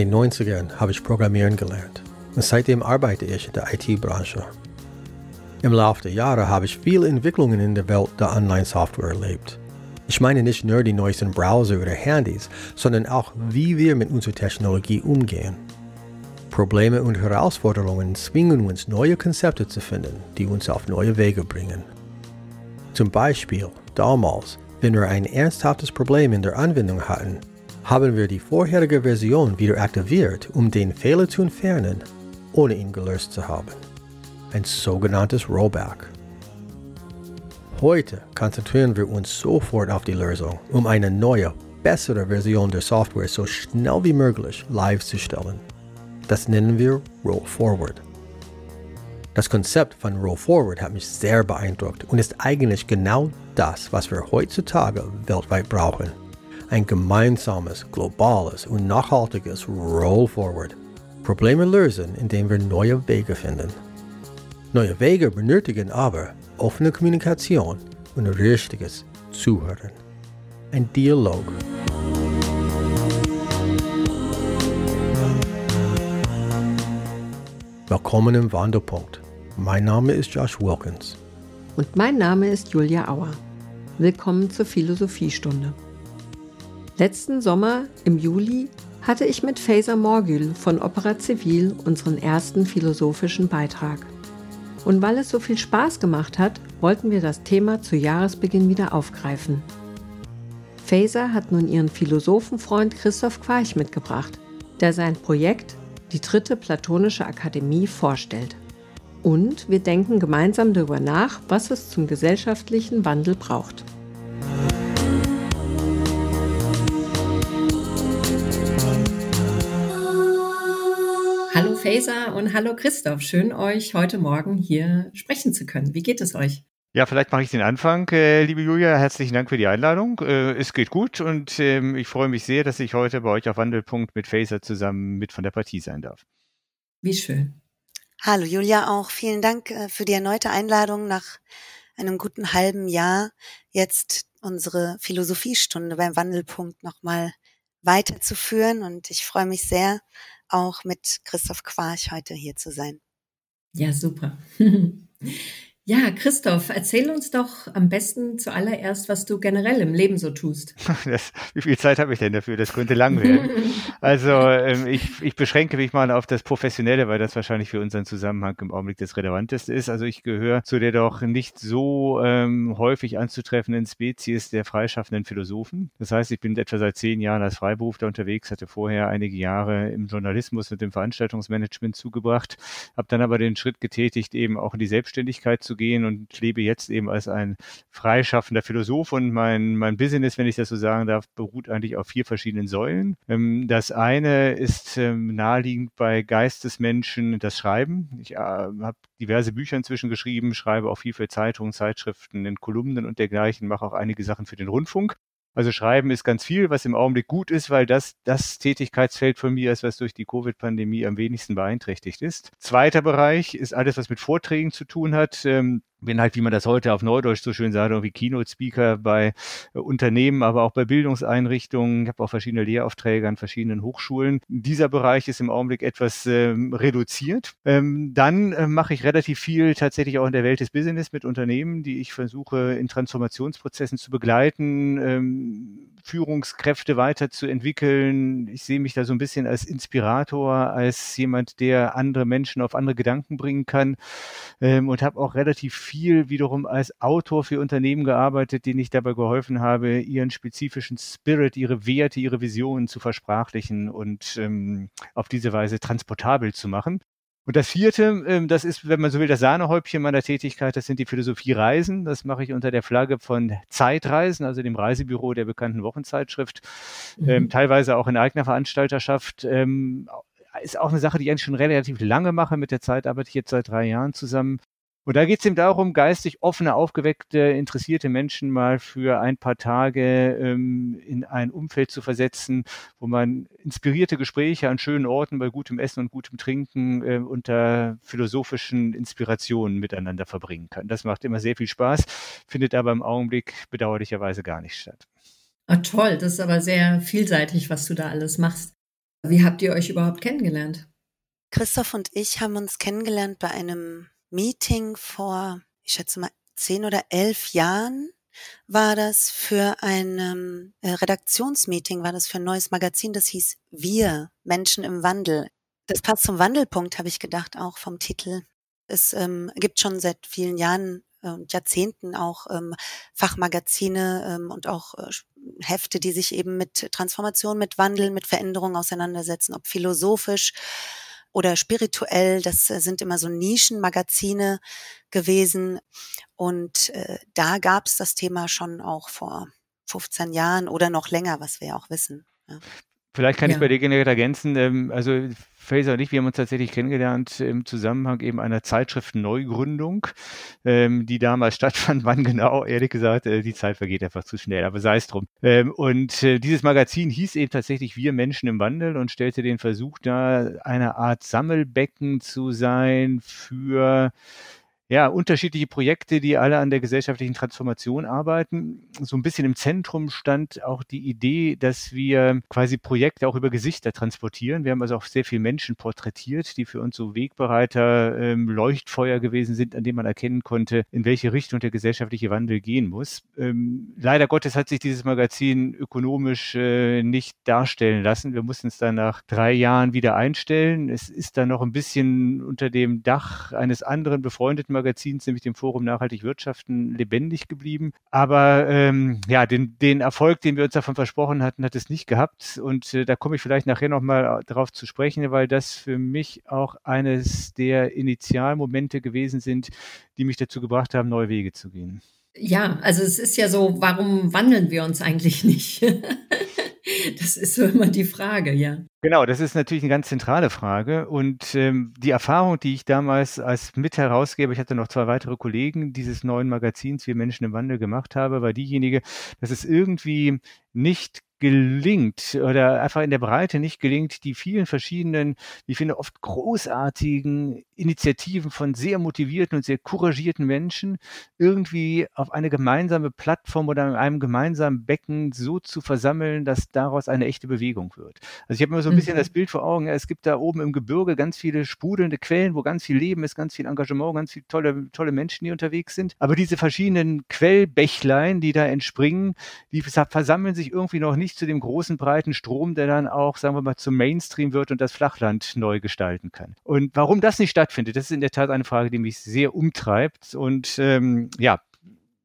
den 90ern habe ich Programmieren gelernt und seitdem arbeite ich in der IT-Branche. Im Laufe der Jahre habe ich viele Entwicklungen in der Welt der Online-Software erlebt. Ich meine nicht nur die neuesten Browser oder Handys, sondern auch, wie wir mit unserer Technologie umgehen. Probleme und Herausforderungen zwingen uns, neue Konzepte zu finden, die uns auf neue Wege bringen. Zum Beispiel, damals, wenn wir ein ernsthaftes Problem in der Anwendung hatten, haben wir die vorherige Version wieder aktiviert, um den Fehler zu entfernen, ohne ihn gelöst zu haben. Ein sogenanntes Rollback. Heute konzentrieren wir uns sofort auf die Lösung, um eine neue, bessere Version der Software so schnell wie möglich live zu stellen. Das nennen wir Roll Forward. Das Konzept von Roll Forward hat mich sehr beeindruckt und ist eigentlich genau das, was wir heutzutage weltweit brauchen. Ein gemeinsames, globales und nachhaltiges Roll Forward. Probleme lösen, indem wir neue Wege finden. Neue Wege benötigen aber offene Kommunikation und richtiges Zuhören. Ein Dialog. Willkommen im Wandelpunkt. Mein Name ist Josh Wilkins. Und mein Name ist Julia Auer. Willkommen zur Philosophiestunde. Letzten Sommer, im Juli, hatte ich mit Faser Morgül von Opera Civil unseren ersten philosophischen Beitrag. Und weil es so viel Spaß gemacht hat, wollten wir das Thema zu Jahresbeginn wieder aufgreifen. Faser hat nun ihren Philosophenfreund Christoph Queich mitgebracht, der sein Projekt die dritte Platonische Akademie vorstellt. Und wir denken gemeinsam darüber nach, was es zum gesellschaftlichen Wandel braucht. Faser und hallo Christoph, schön euch heute Morgen hier sprechen zu können. Wie geht es euch? Ja, vielleicht mache ich den Anfang. Äh, liebe Julia, herzlichen Dank für die Einladung. Äh, es geht gut und ähm, ich freue mich sehr, dass ich heute bei euch auf Wandelpunkt mit Faser zusammen mit von der Partie sein darf. Wie schön. Hallo Julia auch. Vielen Dank äh, für die erneute Einladung nach einem guten halben Jahr jetzt unsere Philosophiestunde beim Wandelpunkt nochmal weiterzuführen und ich freue mich sehr, auch mit Christoph Quarch heute hier zu sein. Ja, super. Ja, Christoph, erzähl uns doch am besten zuallererst, was du generell im Leben so tust. Das, wie viel Zeit habe ich denn dafür? Das könnte lang werden. also ähm, ich, ich beschränke mich mal auf das Professionelle, weil das wahrscheinlich für unseren Zusammenhang im Augenblick das Relevanteste ist. Also ich gehöre zu der doch nicht so ähm, häufig anzutreffenden Spezies der freischaffenden Philosophen. Das heißt, ich bin etwa seit zehn Jahren als Freiberufler unterwegs, hatte vorher einige Jahre im Journalismus mit dem Veranstaltungsmanagement zugebracht, habe dann aber den Schritt getätigt, eben auch in die Selbstständigkeit zu gehen und lebe jetzt eben als ein freischaffender Philosoph und mein, mein Business, wenn ich das so sagen darf, beruht eigentlich auf vier verschiedenen Säulen. Ähm, das eine ist ähm, naheliegend bei Geistesmenschen das Schreiben. Ich äh, habe diverse Bücher inzwischen geschrieben, schreibe auch viel für Zeitungen, Zeitschriften, in Kolumnen und dergleichen, mache auch einige Sachen für den Rundfunk. Also Schreiben ist ganz viel, was im Augenblick gut ist, weil das das Tätigkeitsfeld von mir ist, was durch die Covid-Pandemie am wenigsten beeinträchtigt ist. Zweiter Bereich ist alles, was mit Vorträgen zu tun hat. Ähm, bin halt, wie man das heute auf Neudeutsch so schön sagt, irgendwie Keynote-Speaker bei äh, Unternehmen, aber auch bei Bildungseinrichtungen. Ich habe auch verschiedene Lehraufträge an verschiedenen Hochschulen. Dieser Bereich ist im Augenblick etwas ähm, reduziert. Ähm, dann äh, mache ich relativ viel tatsächlich auch in der Welt des Business mit Unternehmen, die ich versuche in Transformationsprozessen zu begleiten, ähm, Führungskräfte weiterzuentwickeln. Ich sehe mich da so ein bisschen als Inspirator, als jemand, der andere Menschen auf andere Gedanken bringen kann ähm, und habe auch relativ viel wiederum als Autor für Unternehmen gearbeitet, denen ich dabei geholfen habe, ihren spezifischen Spirit, ihre Werte, ihre Visionen zu versprachlichen und ähm, auf diese Weise transportabel zu machen. Und das vierte, ähm, das ist, wenn man so will, das Sahnehäubchen meiner Tätigkeit, das sind die Philosophiereisen. Das mache ich unter der Flagge von Zeitreisen, also dem Reisebüro der bekannten Wochenzeitschrift, mhm. ähm, teilweise auch in eigener Veranstalterschaft. Ähm, ist auch eine Sache, die ich eigentlich schon relativ lange mache. Mit der Zeit arbeite ich jetzt seit drei Jahren zusammen. Und da geht es eben darum, geistig offene, aufgeweckte, interessierte Menschen mal für ein paar Tage ähm, in ein Umfeld zu versetzen, wo man inspirierte Gespräche an schönen Orten bei gutem Essen und gutem Trinken äh, unter philosophischen Inspirationen miteinander verbringen kann. Das macht immer sehr viel Spaß, findet aber im Augenblick bedauerlicherweise gar nicht statt. Ah, toll, das ist aber sehr vielseitig, was du da alles machst. Wie habt ihr euch überhaupt kennengelernt? Christoph und ich haben uns kennengelernt bei einem Meeting vor, ich schätze mal, zehn oder elf Jahren war das für ein ähm, äh, Redaktionsmeeting, war das für ein neues Magazin, das hieß Wir, Menschen im Wandel. Das passt zum Wandelpunkt, habe ich gedacht, auch vom Titel. Es ähm, gibt schon seit vielen Jahren und Jahrzehnten auch ähm, Fachmagazine ähm, und auch äh, Hefte, die sich eben mit Transformation, mit Wandel, mit Veränderung auseinandersetzen, ob philosophisch oder spirituell. Das äh, sind immer so Nischenmagazine gewesen. Und äh, da gab es das Thema schon auch vor 15 Jahren oder noch länger, was wir ja auch wissen. Ja. Vielleicht kann ja. ich bei dir direkt ergänzen. Ähm, also Faser und ich, wir haben uns tatsächlich kennengelernt im Zusammenhang eben einer Zeitschrift Neugründung, ähm, die damals stattfand. Wann genau? Ehrlich gesagt, äh, die Zeit vergeht einfach zu schnell, aber sei es drum. Ähm, und äh, dieses Magazin hieß eben tatsächlich Wir Menschen im Wandel und stellte den Versuch dar, eine Art Sammelbecken zu sein für ja, unterschiedliche Projekte, die alle an der gesellschaftlichen Transformation arbeiten. So ein bisschen im Zentrum stand auch die Idee, dass wir quasi Projekte auch über Gesichter transportieren. Wir haben also auch sehr viele Menschen porträtiert, die für uns so Wegbereiter, ähm, Leuchtfeuer gewesen sind, an denen man erkennen konnte, in welche Richtung der gesellschaftliche Wandel gehen muss. Ähm, leider Gottes hat sich dieses Magazin ökonomisch äh, nicht darstellen lassen. Wir mussten es dann nach drei Jahren wieder einstellen. Es ist dann noch ein bisschen unter dem Dach eines anderen befreundeten Magazins, nämlich dem Forum Nachhaltig Wirtschaften, lebendig geblieben. Aber ähm, ja, den, den Erfolg, den wir uns davon versprochen hatten, hat es nicht gehabt. Und äh, da komme ich vielleicht nachher nochmal drauf zu sprechen, weil das für mich auch eines der Initialmomente gewesen sind, die mich dazu gebracht haben, neue Wege zu gehen. Ja, also es ist ja so, warum wandeln wir uns eigentlich nicht? das ist so immer die Frage, ja. Genau, das ist natürlich eine ganz zentrale Frage. Und ähm, die Erfahrung, die ich damals als Mitherausgeber, ich hatte noch zwei weitere Kollegen dieses neuen Magazins Wir Menschen im Wandel gemacht habe, war diejenige, dass es irgendwie nicht gelingt oder einfach in der Breite nicht gelingt, die vielen verschiedenen, ich finde oft großartigen Initiativen von sehr motivierten und sehr couragierten Menschen irgendwie auf eine gemeinsame Plattform oder in einem gemeinsamen Becken so zu versammeln, dass daraus eine echte Bewegung wird. Also ich habe immer so ein bisschen mhm. das Bild vor Augen, es gibt da oben im Gebirge ganz viele sprudelnde Quellen, wo ganz viel Leben ist, ganz viel Engagement, ganz viele tolle, tolle Menschen, die unterwegs sind. Aber diese verschiedenen Quellbächlein, die da entspringen, die versammeln sich irgendwie noch nicht zu dem großen breiten Strom, der dann auch, sagen wir mal, zum Mainstream wird und das Flachland neu gestalten kann. Und warum das nicht stattfindet, das ist in der Tat eine Frage, die mich sehr umtreibt. Und ähm, ja,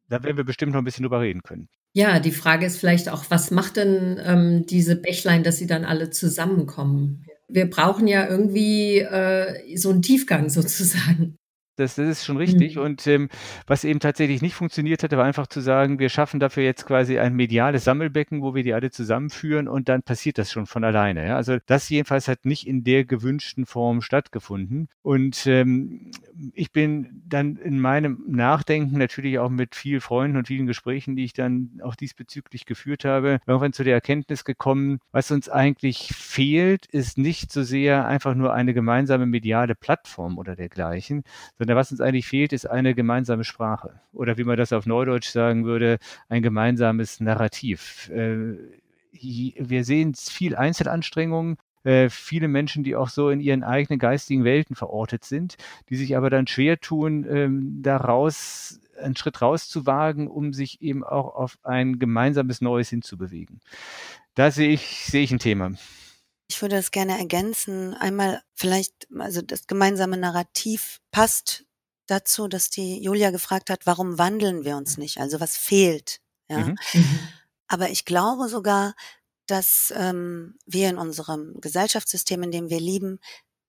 da werden wir bestimmt noch ein bisschen drüber reden können. Ja, die Frage ist vielleicht auch, was macht denn ähm, diese Bächlein, dass sie dann alle zusammenkommen? Wir brauchen ja irgendwie äh, so einen Tiefgang sozusagen. Das, das ist schon richtig. Mhm. Und ähm, was eben tatsächlich nicht funktioniert hatte, war einfach zu sagen, wir schaffen dafür jetzt quasi ein mediales Sammelbecken, wo wir die alle zusammenführen und dann passiert das schon von alleine. Ja? Also das jedenfalls hat nicht in der gewünschten Form stattgefunden. Und ähm, ich bin dann in meinem Nachdenken natürlich auch mit vielen Freunden und vielen Gesprächen, die ich dann auch diesbezüglich geführt habe, irgendwann zu der Erkenntnis gekommen, was uns eigentlich fehlt, ist nicht so sehr einfach nur eine gemeinsame mediale Plattform oder dergleichen, sondern was uns eigentlich fehlt, ist eine gemeinsame Sprache. Oder wie man das auf Neudeutsch sagen würde, ein gemeinsames Narrativ. Äh, wir sehen viel Einzelanstrengungen, äh, viele Menschen, die auch so in ihren eigenen geistigen Welten verortet sind, die sich aber dann schwer tun, ähm, daraus einen Schritt rauszuwagen, um sich eben auch auf ein gemeinsames Neues hinzubewegen. Da sehe ich, sehe ich ein Thema. Ich würde das gerne ergänzen. Einmal vielleicht, also das gemeinsame Narrativ passt dazu, dass die Julia gefragt hat, warum wandeln wir uns nicht? Also was fehlt? Ja. Mhm. mhm. Aber ich glaube sogar, dass ähm, wir in unserem Gesellschaftssystem, in dem wir lieben,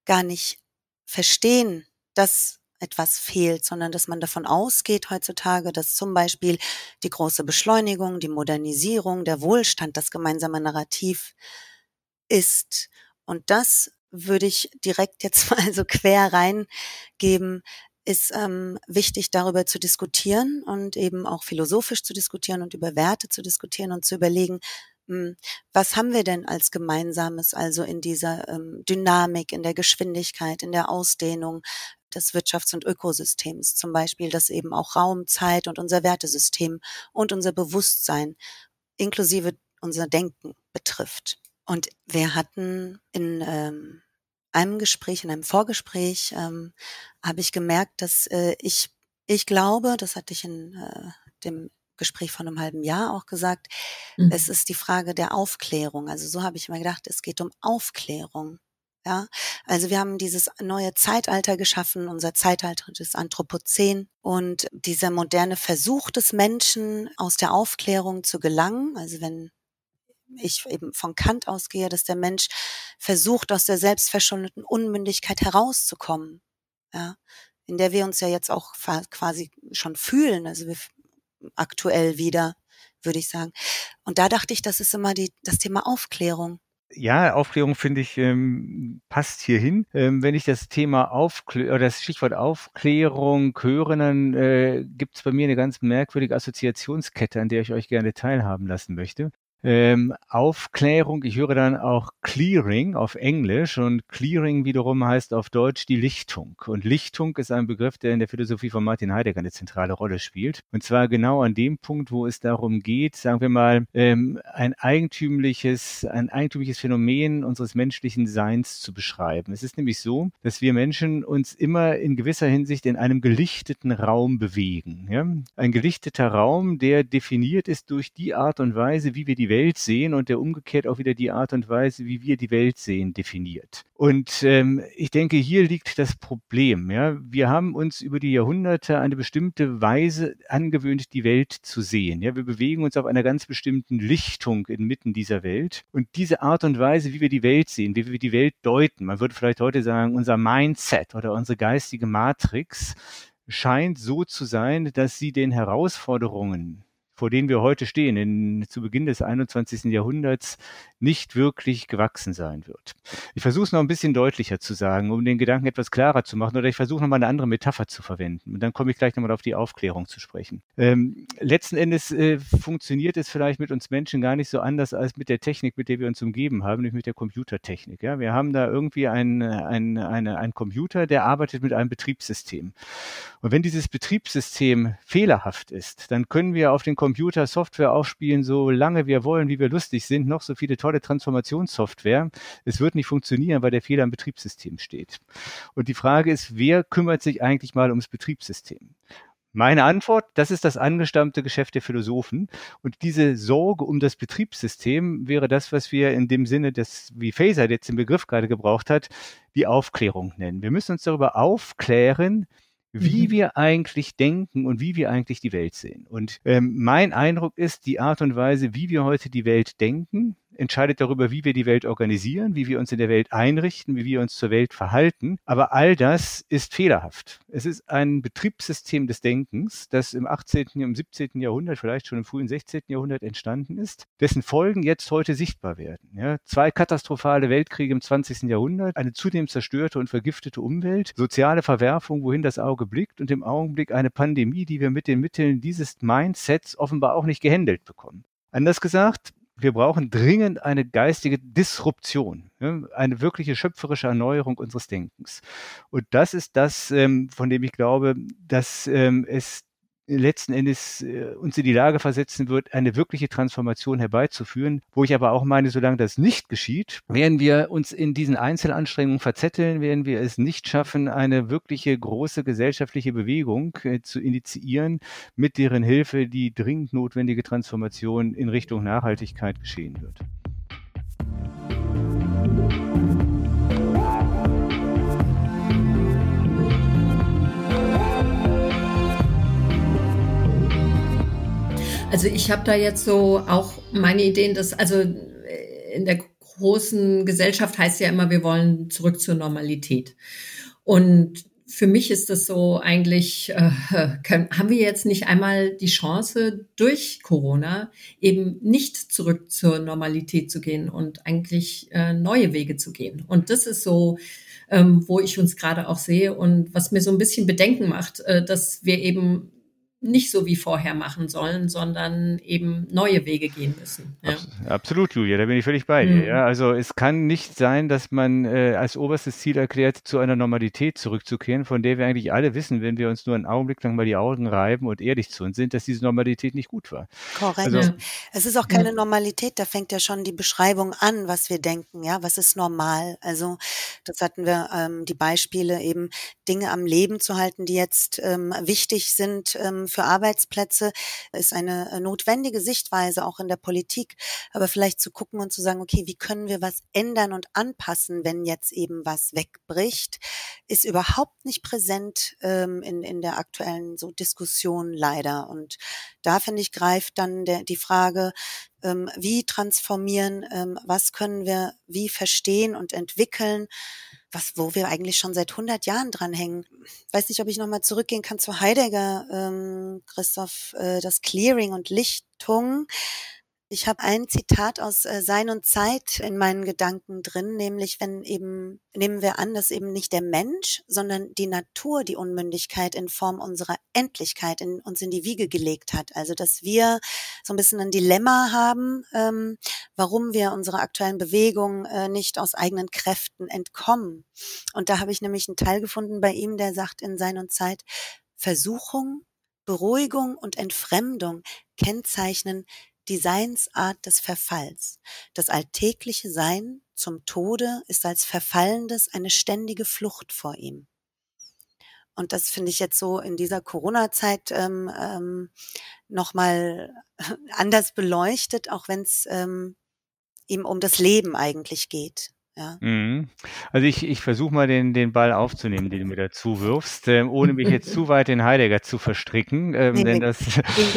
gar nicht verstehen, dass etwas fehlt, sondern dass man davon ausgeht heutzutage, dass zum Beispiel die große Beschleunigung, die Modernisierung, der Wohlstand, das gemeinsame Narrativ ist. Und das würde ich direkt jetzt mal so quer reingeben, ist ähm, wichtig, darüber zu diskutieren und eben auch philosophisch zu diskutieren und über Werte zu diskutieren und zu überlegen, hm, was haben wir denn als Gemeinsames, also in dieser ähm, Dynamik, in der Geschwindigkeit, in der Ausdehnung des Wirtschafts- und Ökosystems, zum Beispiel, dass eben auch Raum, Zeit und unser Wertesystem und unser Bewusstsein inklusive unser Denken betrifft. Und wir hatten in ähm, einem Gespräch, in einem Vorgespräch, ähm, habe ich gemerkt, dass äh, ich, ich glaube, das hatte ich in äh, dem Gespräch von einem halben Jahr auch gesagt, mhm. es ist die Frage der Aufklärung. Also so habe ich immer gedacht, es geht um Aufklärung. Ja, also wir haben dieses neue Zeitalter geschaffen, unser Zeitalter des Anthropozän und dieser moderne Versuch des Menschen aus der Aufklärung zu gelangen. Also wenn ich eben von Kant ausgehe, dass der Mensch versucht, aus der selbstverschuldeten Unmündigkeit herauszukommen, ja, in der wir uns ja jetzt auch quasi schon fühlen, also wir aktuell wieder, würde ich sagen. Und da dachte ich, das ist immer die, das Thema Aufklärung. Ja, Aufklärung finde ich ähm, passt hierhin. Ähm, wenn ich das Thema Aufklärung oder das Stichwort Aufklärung höre, dann äh, gibt es bei mir eine ganz merkwürdige Assoziationskette, an der ich euch gerne teilhaben lassen möchte ähm, Aufklärung. Ich höre dann auch Clearing auf Englisch und Clearing wiederum heißt auf Deutsch die Lichtung. Und Lichtung ist ein Begriff, der in der Philosophie von Martin Heidegger eine zentrale Rolle spielt. Und zwar genau an dem Punkt, wo es darum geht, sagen wir mal, ähm, ein eigentümliches, ein eigentümliches Phänomen unseres menschlichen Seins zu beschreiben. Es ist nämlich so, dass wir Menschen uns immer in gewisser Hinsicht in einem gelichteten Raum bewegen. Ja? Ein gelichteter Raum, der definiert ist durch die Art und Weise, wie wir die die Welt sehen und der umgekehrt auch wieder die Art und Weise, wie wir die Welt sehen, definiert. Und ähm, ich denke, hier liegt das Problem. Ja? Wir haben uns über die Jahrhunderte eine bestimmte Weise angewöhnt, die Welt zu sehen. Ja? Wir bewegen uns auf einer ganz bestimmten Lichtung inmitten dieser Welt. Und diese Art und Weise, wie wir die Welt sehen, wie wir die Welt deuten, man würde vielleicht heute sagen, unser Mindset oder unsere geistige Matrix, scheint so zu sein, dass sie den Herausforderungen vor denen wir heute stehen, in, zu Beginn des 21. Jahrhunderts, nicht wirklich gewachsen sein wird. Ich versuche es noch ein bisschen deutlicher zu sagen, um den Gedanken etwas klarer zu machen, oder ich versuche noch mal eine andere Metapher zu verwenden. Und dann komme ich gleich nochmal auf die Aufklärung zu sprechen. Ähm, letzten Endes äh, funktioniert es vielleicht mit uns Menschen gar nicht so anders als mit der Technik, mit der wir uns umgeben haben, nämlich mit der Computertechnik. Ja? Wir haben da irgendwie einen ein, ein Computer, der arbeitet mit einem Betriebssystem. Und wenn dieses Betriebssystem fehlerhaft ist, dann können wir auf den Computer Software aufspielen, so lange wir wollen, wie wir lustig sind, noch so viele tolle Transformationssoftware. Es wird nicht funktionieren, weil der Fehler im Betriebssystem steht. Und die Frage ist, wer kümmert sich eigentlich mal ums Betriebssystem? Meine Antwort, das ist das angestammte Geschäft der Philosophen. Und diese Sorge um das Betriebssystem wäre das, was wir in dem Sinne, des, wie Faser jetzt den Begriff gerade gebraucht hat, die Aufklärung nennen. Wir müssen uns darüber aufklären, wie mhm. wir eigentlich denken und wie wir eigentlich die Welt sehen. Und ähm, mein Eindruck ist, die Art und Weise, wie wir heute die Welt denken, entscheidet darüber, wie wir die Welt organisieren, wie wir uns in der Welt einrichten, wie wir uns zur Welt verhalten. Aber all das ist fehlerhaft. Es ist ein Betriebssystem des Denkens, das im 18., im 17. Jahrhundert, vielleicht schon im frühen 16. Jahrhundert entstanden ist, dessen Folgen jetzt heute sichtbar werden. Ja, zwei katastrophale Weltkriege im 20. Jahrhundert, eine zudem zerstörte und vergiftete Umwelt, soziale Verwerfung, wohin das Auge blickt und im Augenblick eine Pandemie, die wir mit den Mitteln dieses Mindsets offenbar auch nicht gehandelt bekommen. Anders gesagt, wir brauchen dringend eine geistige Disruption, eine wirkliche schöpferische Erneuerung unseres Denkens. Und das ist das, ähm, von dem ich glaube, dass ähm, es letzten Endes äh, uns in die Lage versetzen wird, eine wirkliche Transformation herbeizuführen, wo ich aber auch meine, solange das nicht geschieht, werden wir uns in diesen Einzelanstrengungen verzetteln, werden wir es nicht schaffen, eine wirkliche große gesellschaftliche Bewegung äh, zu initiieren, mit deren Hilfe die dringend notwendige Transformation in Richtung Nachhaltigkeit geschehen wird. Also ich habe da jetzt so auch meine Ideen, dass also in der großen Gesellschaft heißt ja immer, wir wollen zurück zur Normalität. Und für mich ist das so eigentlich, äh, können, haben wir jetzt nicht einmal die Chance, durch Corona eben nicht zurück zur Normalität zu gehen und eigentlich äh, neue Wege zu gehen. Und das ist so, ähm, wo ich uns gerade auch sehe und was mir so ein bisschen Bedenken macht, äh, dass wir eben nicht so wie vorher machen sollen, sondern eben neue Wege gehen müssen. Ja. Absolut, Julia, da bin ich völlig bei dir. Mhm. Ja. Also es kann nicht sein, dass man äh, als oberstes Ziel erklärt, zu einer Normalität zurückzukehren, von der wir eigentlich alle wissen, wenn wir uns nur einen Augenblick lang mal die Augen reiben und ehrlich zu uns sind, dass diese Normalität nicht gut war. Korrekt. Also, es ist auch keine Normalität, da fängt ja schon die Beschreibung an, was wir denken, ja, was ist normal. Also das hatten wir ähm, die Beispiele eben, Dinge am Leben zu halten, die jetzt ähm, wichtig sind ähm, für Arbeitsplätze, ist eine äh, notwendige Sichtweise auch in der Politik. Aber vielleicht zu gucken und zu sagen, okay, wie können wir was ändern und anpassen, wenn jetzt eben was wegbricht, ist überhaupt nicht präsent ähm, in, in der aktuellen so Diskussion leider. Und da finde ich greift dann der, die Frage, ähm, wie transformieren, ähm, was können wir wie verstehen und entwickeln, was, wo wir eigentlich schon seit 100 Jahren dranhängen. Weiß nicht, ob ich nochmal zurückgehen kann zu Heidegger, ähm, Christoph, äh, das Clearing und Lichtung. Ich habe ein Zitat aus äh, Sein und Zeit in meinen Gedanken drin, nämlich wenn eben, nehmen wir an, dass eben nicht der Mensch, sondern die Natur die Unmündigkeit in Form unserer Endlichkeit in uns in die Wiege gelegt hat. Also dass wir so ein bisschen ein Dilemma haben, ähm, warum wir unserer aktuellen Bewegung äh, nicht aus eigenen Kräften entkommen. Und da habe ich nämlich einen Teil gefunden bei ihm, der sagt in Sein und Zeit, Versuchung, Beruhigung und Entfremdung kennzeichnen die Seinsart des Verfalls. Das alltägliche Sein zum Tode ist als Verfallendes eine ständige Flucht vor ihm. Und das finde ich jetzt so in dieser Corona-Zeit ähm, ähm, nochmal anders beleuchtet, auch wenn es ähm, ihm um das Leben eigentlich geht. Ja. Mhm. Also ich, ich versuche mal den, den Ball aufzunehmen, den du mir dazu wirfst, ähm, ohne mich jetzt zu weit in Heidegger zu verstricken. Ähm, nee, denn das, äh,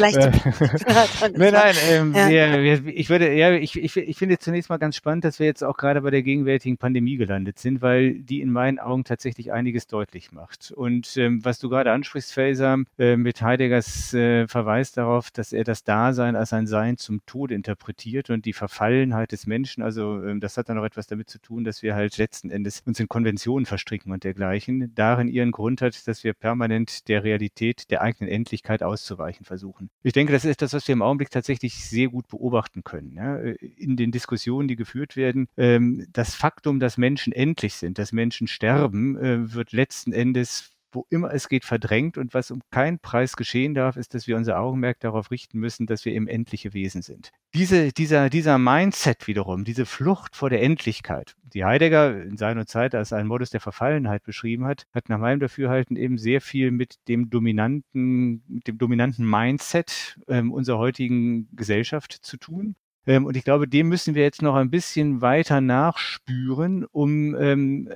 nein, nein, ähm, ja. wir, wir, ich würde, ja, ich, ich, ich finde zunächst mal ganz spannend, dass wir jetzt auch gerade bei der gegenwärtigen Pandemie gelandet sind, weil die in meinen Augen tatsächlich einiges deutlich macht. Und ähm, was du gerade ansprichst, Faser, äh, mit Heideggers äh, Verweis darauf, dass er das Dasein als ein Sein zum Tod interpretiert und die Verfallenheit des Menschen, also ähm, das hat dann auch etwas damit zu tun, tun, dass wir halt letzten Endes uns in Konventionen verstricken und dergleichen, darin ihren Grund hat, dass wir permanent der Realität der eigenen Endlichkeit auszuweichen versuchen. Ich denke, das ist das, was wir im Augenblick tatsächlich sehr gut beobachten können. Ja? In den Diskussionen, die geführt werden, ähm, das Faktum, dass Menschen endlich sind, dass Menschen sterben, äh, wird letzten Endes wo immer es geht, verdrängt. Und was um keinen Preis geschehen darf, ist, dass wir unser Augenmerk darauf richten müssen, dass wir eben endliche Wesen sind. Diese, dieser, dieser Mindset wiederum, diese Flucht vor der Endlichkeit, die Heidegger in seiner Zeit als einen Modus der Verfallenheit beschrieben hat, hat nach meinem Dafürhalten eben sehr viel mit dem dominanten, mit dem dominanten Mindset ähm, unserer heutigen Gesellschaft zu tun. Ähm, und ich glaube, dem müssen wir jetzt noch ein bisschen weiter nachspüren, um ähm,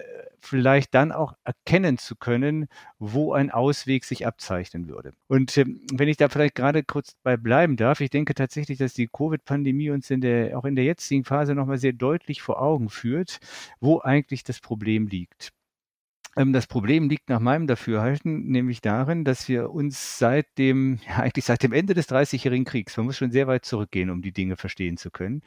vielleicht dann auch erkennen zu können, wo ein Ausweg sich abzeichnen würde. Und ähm, wenn ich da vielleicht gerade kurz bei bleiben darf, ich denke tatsächlich, dass die Covid-Pandemie uns in der, auch in der jetzigen Phase nochmal sehr deutlich vor Augen führt, wo eigentlich das Problem liegt. Ähm, das Problem liegt nach meinem Dafürhalten nämlich darin, dass wir uns seit dem, ja, eigentlich seit dem Ende des Dreißigjährigen Kriegs, man muss schon sehr weit zurückgehen, um die Dinge verstehen zu können,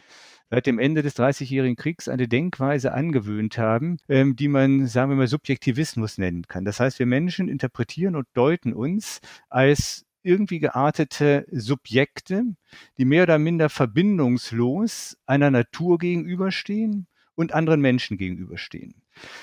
seit dem Ende des Dreißigjährigen Kriegs eine Denkweise angewöhnt haben, ähm, die man, sagen wir mal, Subjektivismus nennen kann. Das heißt, wir Menschen interpretieren und deuten uns als irgendwie geartete Subjekte, die mehr oder minder verbindungslos einer Natur gegenüberstehen und anderen Menschen gegenüberstehen.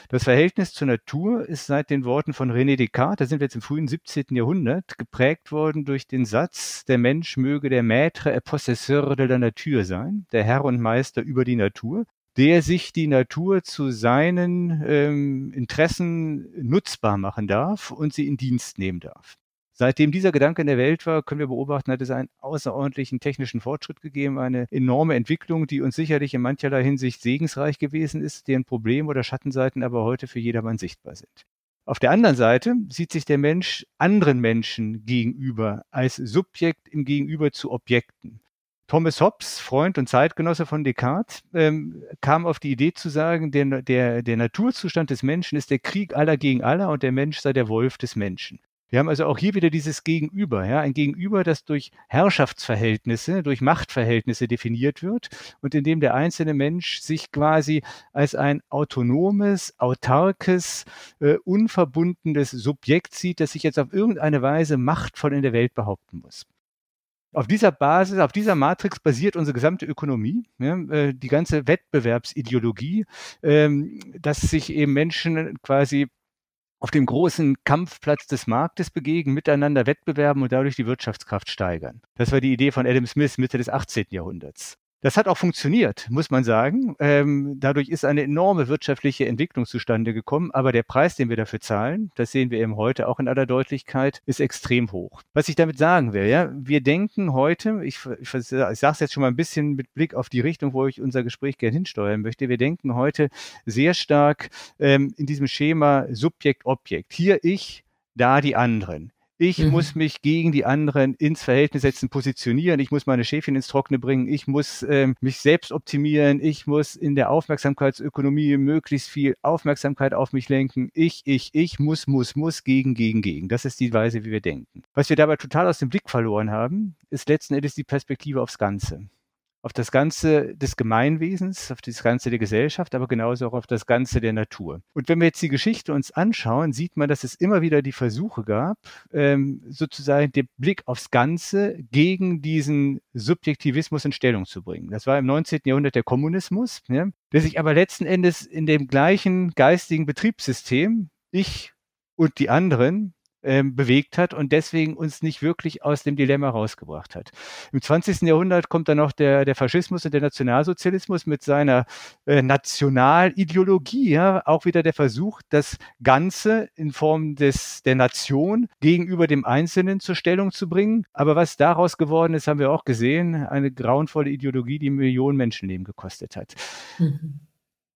Das Verhältnis zur Natur ist seit den Worten von René Descartes, da sind wir jetzt im frühen 17. Jahrhundert, geprägt worden durch den Satz, der Mensch möge der Maître et possesseur de la nature sein, der Herr und Meister über die Natur, der sich die Natur zu seinen ähm, Interessen nutzbar machen darf und sie in Dienst nehmen darf. Seitdem dieser Gedanke in der Welt war, können wir beobachten, hat es einen außerordentlichen technischen Fortschritt gegeben, eine enorme Entwicklung, die uns sicherlich in mancherlei Hinsicht segensreich gewesen ist, deren Problem oder Schattenseiten aber heute für jedermann sichtbar sind. Auf der anderen Seite sieht sich der Mensch anderen Menschen gegenüber als Subjekt im Gegenüber zu Objekten. Thomas Hobbes, Freund und Zeitgenosse von Descartes, ähm, kam auf die Idee zu sagen, der, der, der Naturzustand des Menschen ist der Krieg aller gegen aller und der Mensch sei der Wolf des Menschen. Wir haben also auch hier wieder dieses Gegenüber, ja, ein Gegenüber, das durch Herrschaftsverhältnisse, durch Machtverhältnisse definiert wird und in dem der einzelne Mensch sich quasi als ein autonomes, autarkes, äh, unverbundenes Subjekt sieht, das sich jetzt auf irgendeine Weise machtvoll in der Welt behaupten muss. Auf dieser Basis, auf dieser Matrix basiert unsere gesamte Ökonomie, ja, äh, die ganze Wettbewerbsideologie, ähm, dass sich eben Menschen quasi auf dem großen Kampfplatz des Marktes begegnen, miteinander wettbewerben und dadurch die Wirtschaftskraft steigern. Das war die Idee von Adam Smith Mitte des 18. Jahrhunderts. Das hat auch funktioniert, muss man sagen. Ähm, dadurch ist eine enorme wirtschaftliche Entwicklung zustande gekommen. Aber der Preis, den wir dafür zahlen, das sehen wir eben heute auch in aller Deutlichkeit, ist extrem hoch. Was ich damit sagen will, ja, wir denken heute, ich, ich, ich sage es jetzt schon mal ein bisschen mit Blick auf die Richtung, wo ich unser Gespräch gerne hinsteuern möchte. Wir denken heute sehr stark ähm, in diesem Schema Subjekt-Objekt. Hier ich, da die anderen. Ich mhm. muss mich gegen die anderen ins Verhältnis setzen, positionieren. Ich muss meine Schäfchen ins Trockene bringen. Ich muss ähm, mich selbst optimieren. Ich muss in der Aufmerksamkeitsökonomie möglichst viel Aufmerksamkeit auf mich lenken. Ich, ich, ich muss, muss, muss, gegen, gegen, gegen. Das ist die Weise, wie wir denken. Was wir dabei total aus dem Blick verloren haben, ist letzten Endes die Perspektive aufs Ganze auf das Ganze des Gemeinwesens, auf das Ganze der Gesellschaft, aber genauso auch auf das Ganze der Natur. Und wenn wir jetzt die Geschichte uns anschauen, sieht man, dass es immer wieder die Versuche gab, ähm, sozusagen den Blick aufs Ganze gegen diesen Subjektivismus in Stellung zu bringen. Das war im 19. Jahrhundert der Kommunismus, ja, der sich aber letzten Endes in dem gleichen geistigen Betriebssystem, ich und die anderen, ähm, bewegt hat und deswegen uns nicht wirklich aus dem Dilemma rausgebracht hat. Im 20. Jahrhundert kommt dann noch der, der Faschismus und der Nationalsozialismus mit seiner äh, Nationalideologie, ja, auch wieder der Versuch, das Ganze in Form des, der Nation gegenüber dem Einzelnen zur Stellung zu bringen. Aber was daraus geworden ist, haben wir auch gesehen, eine grauenvolle Ideologie, die Millionen Menschenleben gekostet hat. Mhm.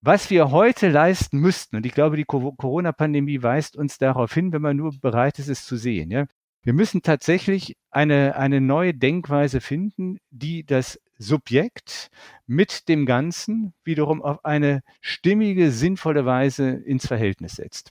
Was wir heute leisten müssten, und ich glaube, die Corona-Pandemie weist uns darauf hin, wenn man nur bereit ist, es zu sehen. Ja? Wir müssen tatsächlich eine, eine neue Denkweise finden, die das Subjekt mit dem Ganzen wiederum auf eine stimmige, sinnvolle Weise ins Verhältnis setzt.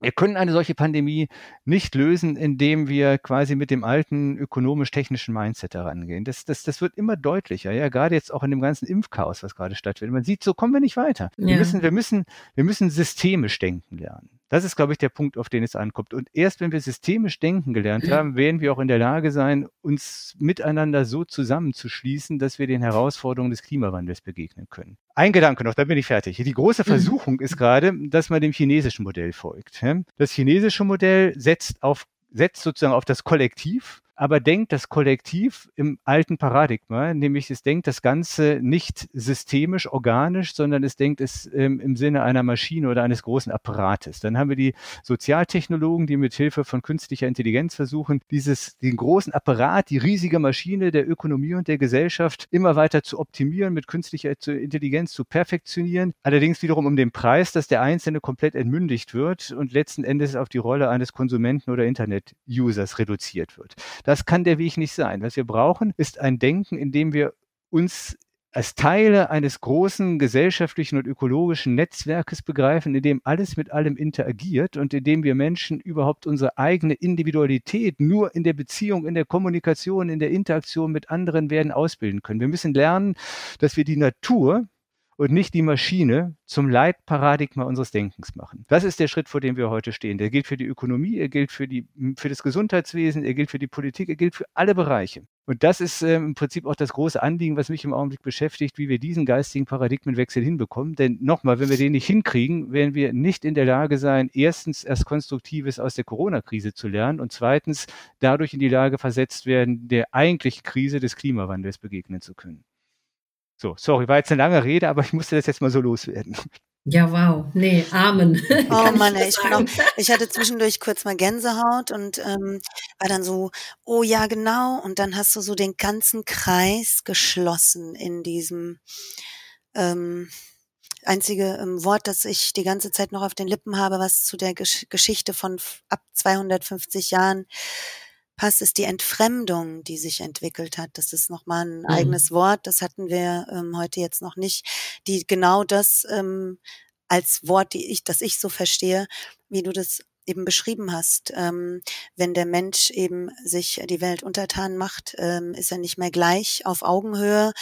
Wir können eine solche Pandemie nicht lösen, indem wir quasi mit dem alten ökonomisch-technischen Mindset herangehen. Das, das, das wird immer deutlicher, ja, gerade jetzt auch in dem ganzen Impfchaos, was gerade stattfindet. Man sieht, so kommen wir nicht weiter. Ja. Wir müssen, wir müssen, wir müssen systemisch denken lernen. Das ist, glaube ich, der Punkt, auf den es ankommt. Und erst wenn wir systemisch denken gelernt haben, werden wir auch in der Lage sein, uns miteinander so zusammenzuschließen, dass wir den Herausforderungen des Klimawandels begegnen können. Ein Gedanke noch, dann bin ich fertig. Die große mhm. Versuchung ist gerade, dass man dem chinesischen Modell folgt. Das chinesische Modell setzt auf setzt sozusagen auf das Kollektiv aber denkt das Kollektiv im alten Paradigma, nämlich es denkt das Ganze nicht systemisch, organisch, sondern es denkt es ähm, im Sinne einer Maschine oder eines großen Apparates. Dann haben wir die Sozialtechnologen, die mit Hilfe von künstlicher Intelligenz versuchen, dieses, den großen Apparat, die riesige Maschine der Ökonomie und der Gesellschaft immer weiter zu optimieren, mit künstlicher Intelligenz zu perfektionieren. Allerdings wiederum um den Preis, dass der Einzelne komplett entmündigt wird und letzten Endes auf die Rolle eines Konsumenten oder Internet-Users reduziert wird. Das kann der Weg nicht sein. Was wir brauchen, ist ein Denken, in dem wir uns als Teile eines großen gesellschaftlichen und ökologischen Netzwerkes begreifen, in dem alles mit allem interagiert und in dem wir Menschen überhaupt unsere eigene Individualität nur in der Beziehung, in der Kommunikation, in der Interaktion mit anderen werden ausbilden können. Wir müssen lernen, dass wir die Natur und nicht die Maschine zum Leitparadigma unseres Denkens machen. Das ist der Schritt, vor dem wir heute stehen. Der gilt für die Ökonomie, er gilt für, die, für das Gesundheitswesen, er gilt für die Politik, er gilt für alle Bereiche. Und das ist ähm, im Prinzip auch das große Anliegen, was mich im Augenblick beschäftigt, wie wir diesen geistigen Paradigmenwechsel hinbekommen. Denn nochmal, wenn wir den nicht hinkriegen, werden wir nicht in der Lage sein, erstens erst Konstruktives aus der Corona-Krise zu lernen und zweitens dadurch in die Lage versetzt werden, der eigentlichen Krise des Klimawandels begegnen zu können. So, sorry, war jetzt eine lange Rede, aber ich musste das jetzt mal so loswerden. Ja, wow. Nee, Amen. Oh Mann, ich, ich, auch, ich hatte zwischendurch kurz mal Gänsehaut und ähm, war dann so, oh ja, genau. Und dann hast du so den ganzen Kreis geschlossen in diesem ähm, einzige ähm, Wort, das ich die ganze Zeit noch auf den Lippen habe, was zu der Gesch Geschichte von ab 250 Jahren passt, ist die Entfremdung, die sich entwickelt hat. Das ist nochmal ein mhm. eigenes Wort, das hatten wir ähm, heute jetzt noch nicht, die genau das ähm, als Wort, die ich, das ich so verstehe, wie du das eben beschrieben hast. Ähm, wenn der Mensch eben sich die Welt untertan macht, ähm, ist er nicht mehr gleich auf Augenhöhe.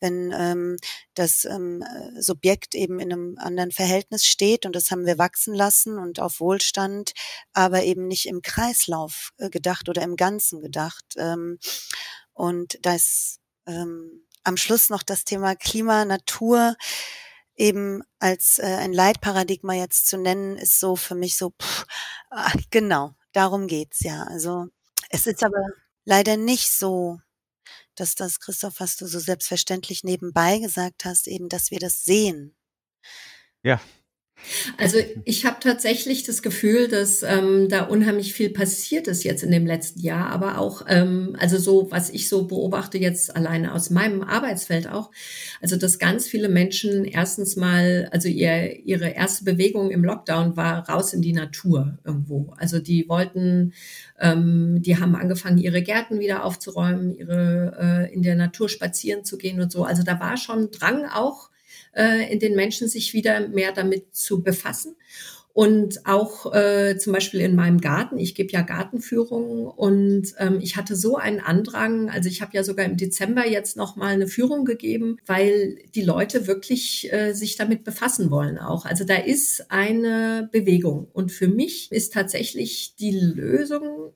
Wenn ähm, das ähm, Subjekt eben in einem anderen Verhältnis steht und das haben wir wachsen lassen und auf Wohlstand, aber eben nicht im Kreislauf äh, gedacht oder im Ganzen gedacht. Ähm, und da ist ähm, am Schluss noch das Thema Klima, Natur eben als äh, ein Leitparadigma jetzt zu nennen, ist so für mich so, pff, ah, genau, darum geht's ja. Also es ist aber leider nicht so, dass das, Christoph, was du so selbstverständlich nebenbei gesagt hast, eben, dass wir das sehen. Ja, also ich habe tatsächlich das Gefühl, dass ähm, da unheimlich viel passiert ist jetzt in dem letzten Jahr, aber auch, ähm, also so, was ich so beobachte jetzt alleine aus meinem Arbeitsfeld auch, also dass ganz viele Menschen erstens mal, also ihr, ihre erste Bewegung im Lockdown war raus in die Natur irgendwo. Also die wollten, ähm, die haben angefangen, ihre Gärten wieder aufzuräumen, ihre äh, in der Natur spazieren zu gehen und so. Also da war schon Drang auch äh, in den Menschen, sich wieder mehr damit zu befassen. Und auch äh, zum Beispiel in meinem Garten, ich gebe ja Gartenführungen und ähm, ich hatte so einen Andrang, also ich habe ja sogar im Dezember jetzt noch mal eine Führung gegeben, weil die Leute wirklich äh, sich damit befassen wollen auch. Also da ist eine Bewegung und für mich ist tatsächlich die Lösung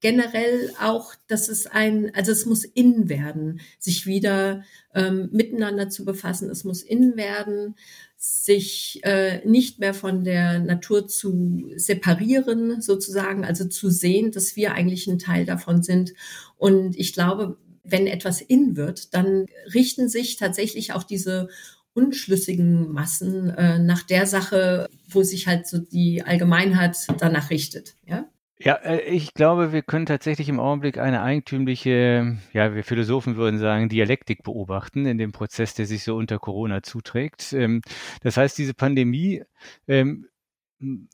generell auch, dass es ein, also es muss in werden, sich wieder ähm, miteinander zu befassen. Es muss in werden, sich äh, nicht mehr von der Natur zu separieren, sozusagen, also zu sehen, dass wir eigentlich ein Teil davon sind. Und ich glaube, wenn etwas in wird, dann richten sich tatsächlich auch diese unschlüssigen Massen äh, nach der Sache, wo sich halt so die Allgemeinheit danach richtet. Ja? Ja, äh, ich glaube, wir können tatsächlich im Augenblick eine eigentümliche, ja, wir Philosophen würden sagen, Dialektik beobachten in dem Prozess, der sich so unter Corona zuträgt. Ähm, das heißt, diese Pandemie, ähm,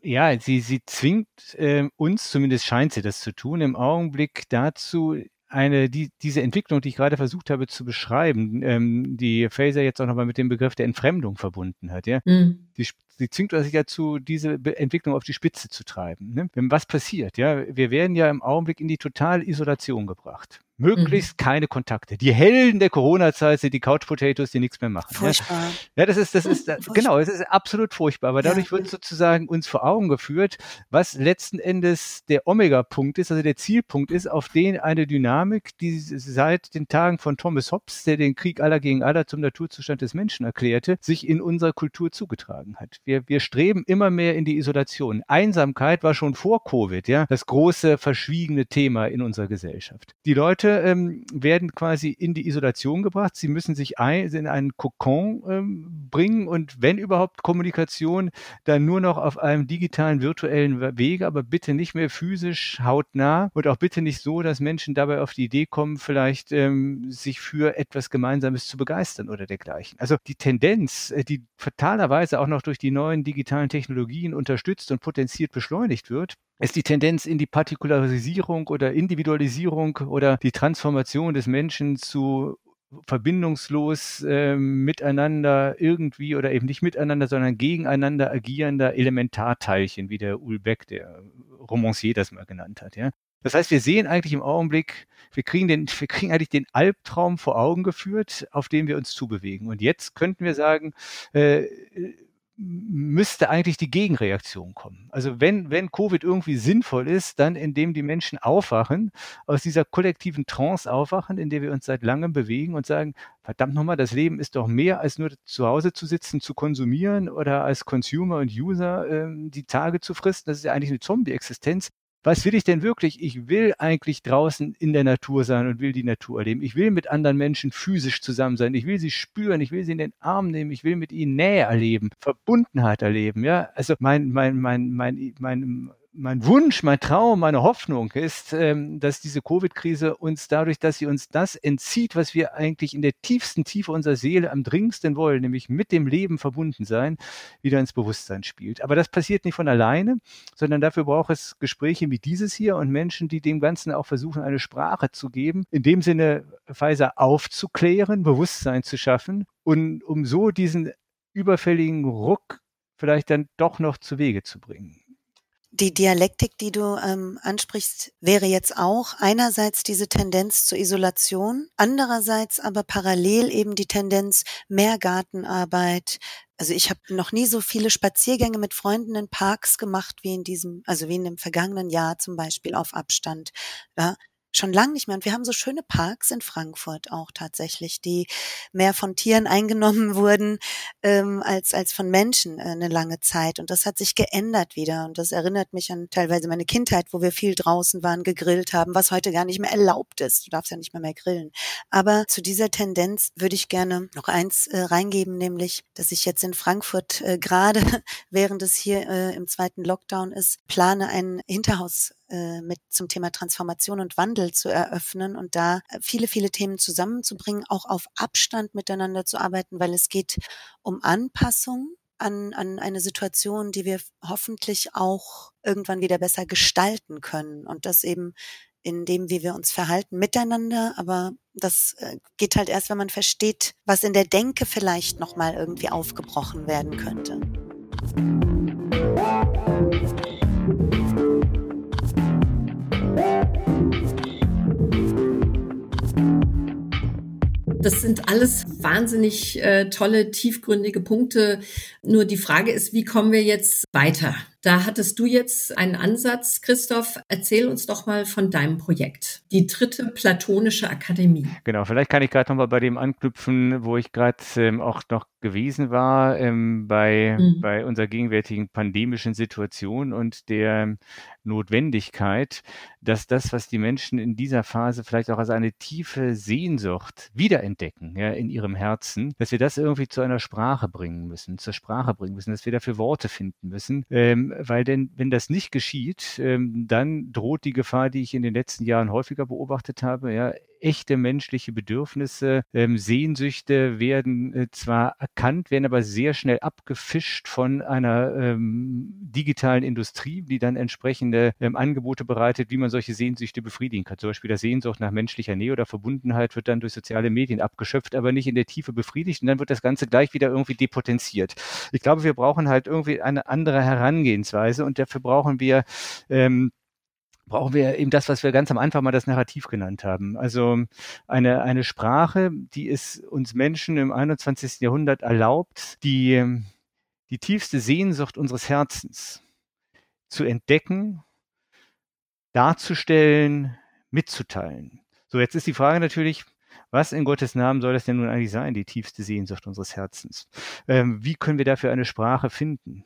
ja, sie, sie zwingt ähm, uns, zumindest scheint sie das zu tun, im Augenblick dazu, eine, die, diese Entwicklung, die ich gerade versucht habe zu beschreiben, ähm, die Faser jetzt auch nochmal mit dem Begriff der Entfremdung verbunden hat, ja, mhm. die, sie zwingt sich dazu, diese Entwicklung auf die Spitze zu treiben. Ne? Was passiert? Ja, wir werden ja im Augenblick in die totale Isolation gebracht. Möglichst mhm. keine Kontakte. Die Helden der Corona-Zeit sind die Couch Potatoes, die nichts mehr machen. Furchtbar. Ja, das ist, das ist, furchtbar. genau, es ist absolut furchtbar. Aber dadurch ja. wird sozusagen uns vor Augen geführt, was letzten Endes der Omega-Punkt ist, also der Zielpunkt ist, auf den eine Dynamik, die seit den Tagen von Thomas Hobbes, der den Krieg aller gegen aller zum Naturzustand des Menschen erklärte, sich in unserer Kultur zugetragen hat. Wir, wir streben immer mehr in die Isolation. Einsamkeit war schon vor Covid, ja, das große verschwiegene Thema in unserer Gesellschaft. Die Leute ähm, werden quasi in die Isolation gebracht. Sie müssen sich ein, in einen Kokon ähm, bringen und wenn überhaupt Kommunikation, dann nur noch auf einem digitalen, virtuellen Wege, aber bitte nicht mehr physisch hautnah und auch bitte nicht so, dass Menschen dabei auf die Idee kommen, vielleicht ähm, sich für etwas Gemeinsames zu begeistern oder dergleichen. Also die Tendenz, äh, die fatalerweise auch noch durch die neuen digitalen Technologien unterstützt und potenziert beschleunigt wird, ist die Tendenz in die Partikularisierung oder Individualisierung oder die Transformation des Menschen zu verbindungslos äh, miteinander irgendwie oder eben nicht miteinander, sondern gegeneinander agierender Elementarteilchen, wie der Ulbeck, der Romancier, das mal genannt hat. Ja? Das heißt, wir sehen eigentlich im Augenblick, wir kriegen, den, wir kriegen eigentlich den Albtraum vor Augen geführt, auf den wir uns zubewegen. Und jetzt könnten wir sagen, äh, müsste eigentlich die Gegenreaktion kommen. Also wenn, wenn Covid irgendwie sinnvoll ist, dann indem die Menschen aufwachen, aus dieser kollektiven Trance aufwachen, in der wir uns seit langem bewegen und sagen, verdammt nochmal, das Leben ist doch mehr als nur zu Hause zu sitzen, zu konsumieren oder als Consumer und User ähm, die Tage zu fristen. Das ist ja eigentlich eine Zombie-Existenz was will ich denn wirklich? Ich will eigentlich draußen in der Natur sein und will die Natur erleben. Ich will mit anderen Menschen physisch zusammen sein. Ich will sie spüren. Ich will sie in den Arm nehmen. Ich will mit ihnen Nähe erleben, Verbundenheit erleben. Ja, also mein, mein, mein, mein, mein, mein Wunsch, mein Traum, meine Hoffnung ist, ähm, dass diese Covid-Krise uns dadurch, dass sie uns das entzieht, was wir eigentlich in der tiefsten Tiefe unserer Seele am dringendsten wollen, nämlich mit dem Leben verbunden sein, wieder ins Bewusstsein spielt. Aber das passiert nicht von alleine, sondern dafür braucht es Gespräche wie dieses hier und Menschen, die dem Ganzen auch versuchen, eine Sprache zu geben, in dem Sinne Pfizer aufzuklären, Bewusstsein zu schaffen und um so diesen überfälligen Ruck vielleicht dann doch noch zu Wege zu bringen. Die Dialektik, die du ähm, ansprichst, wäre jetzt auch einerseits diese Tendenz zur Isolation, andererseits aber parallel eben die Tendenz mehr Gartenarbeit. Also ich habe noch nie so viele Spaziergänge mit Freunden in Parks gemacht wie in diesem, also wie in dem vergangenen Jahr zum Beispiel auf Abstand. Ja, schon lang nicht mehr. Und wir haben so schöne Parks in Frankfurt auch tatsächlich, die mehr von Tieren eingenommen wurden ähm, als, als von Menschen äh, eine lange Zeit. Und das hat sich geändert wieder. Und das erinnert mich an teilweise meine Kindheit, wo wir viel draußen waren, gegrillt haben, was heute gar nicht mehr erlaubt ist. Du darfst ja nicht mehr mehr grillen. Aber zu dieser Tendenz würde ich gerne noch eins äh, reingeben, nämlich, dass ich jetzt in Frankfurt äh, gerade, während es hier äh, im zweiten Lockdown ist, plane, ein Hinterhaus mit zum Thema Transformation und Wandel zu eröffnen und da äh, viele, viele Themen zusammenzubringen, auch auf Abstand miteinander zu arbeiten, weil es geht um Anpassung an, an eine Situation, die wir hoffentlich auch irgendwann wieder besser gestalten können und das eben in dem, wie wir uns verhalten miteinander, aber das äh, geht halt erst, wenn man versteht, was in der Denke vielleicht nochmal irgendwie aufgebrochen werden könnte. Das sind alles wahnsinnig äh, tolle, tiefgründige Punkte. Nur die Frage ist, wie kommen wir jetzt weiter? Da hattest du jetzt einen Ansatz, Christoph. Erzähl uns doch mal von deinem Projekt, die dritte Platonische Akademie. Genau, vielleicht kann ich gerade noch mal bei dem anknüpfen, wo ich gerade ähm, auch noch gewesen war, ähm, bei, mhm. bei unserer gegenwärtigen pandemischen Situation und der Notwendigkeit, dass das, was die Menschen in dieser Phase vielleicht auch als eine tiefe Sehnsucht wiederentdecken, ja, in ihrem Herzen, dass wir das irgendwie zu einer Sprache bringen müssen, zur Sprache bringen müssen, dass wir dafür Worte finden müssen, ähm, weil denn, wenn das nicht geschieht, ähm, dann droht die Gefahr, die ich in den letzten Jahren häufiger beobachtet habe, ja, echte menschliche Bedürfnisse, ähm, Sehnsüchte werden äh, zwar erkannt, werden aber sehr schnell abgefischt von einer ähm, digitalen Industrie, die dann entsprechende ähm, Angebote bereitet, wie man solche Sehnsüchte befriedigen kann. Zum Beispiel der Sehnsucht nach menschlicher Nähe oder Verbundenheit wird dann durch soziale Medien abgeschöpft, aber nicht in der Tiefe befriedigt und dann wird das Ganze gleich wieder irgendwie depotenziert. Ich glaube, wir brauchen halt irgendwie eine andere Herangehensweise und dafür brauchen wir ähm, brauchen wir eben das, was wir ganz am Anfang mal das Narrativ genannt haben. Also eine, eine Sprache, die es uns Menschen im 21. Jahrhundert erlaubt, die, die tiefste Sehnsucht unseres Herzens zu entdecken, darzustellen, mitzuteilen. So, jetzt ist die Frage natürlich, was in Gottes Namen soll das denn nun eigentlich sein, die tiefste Sehnsucht unseres Herzens? Ähm, wie können wir dafür eine Sprache finden?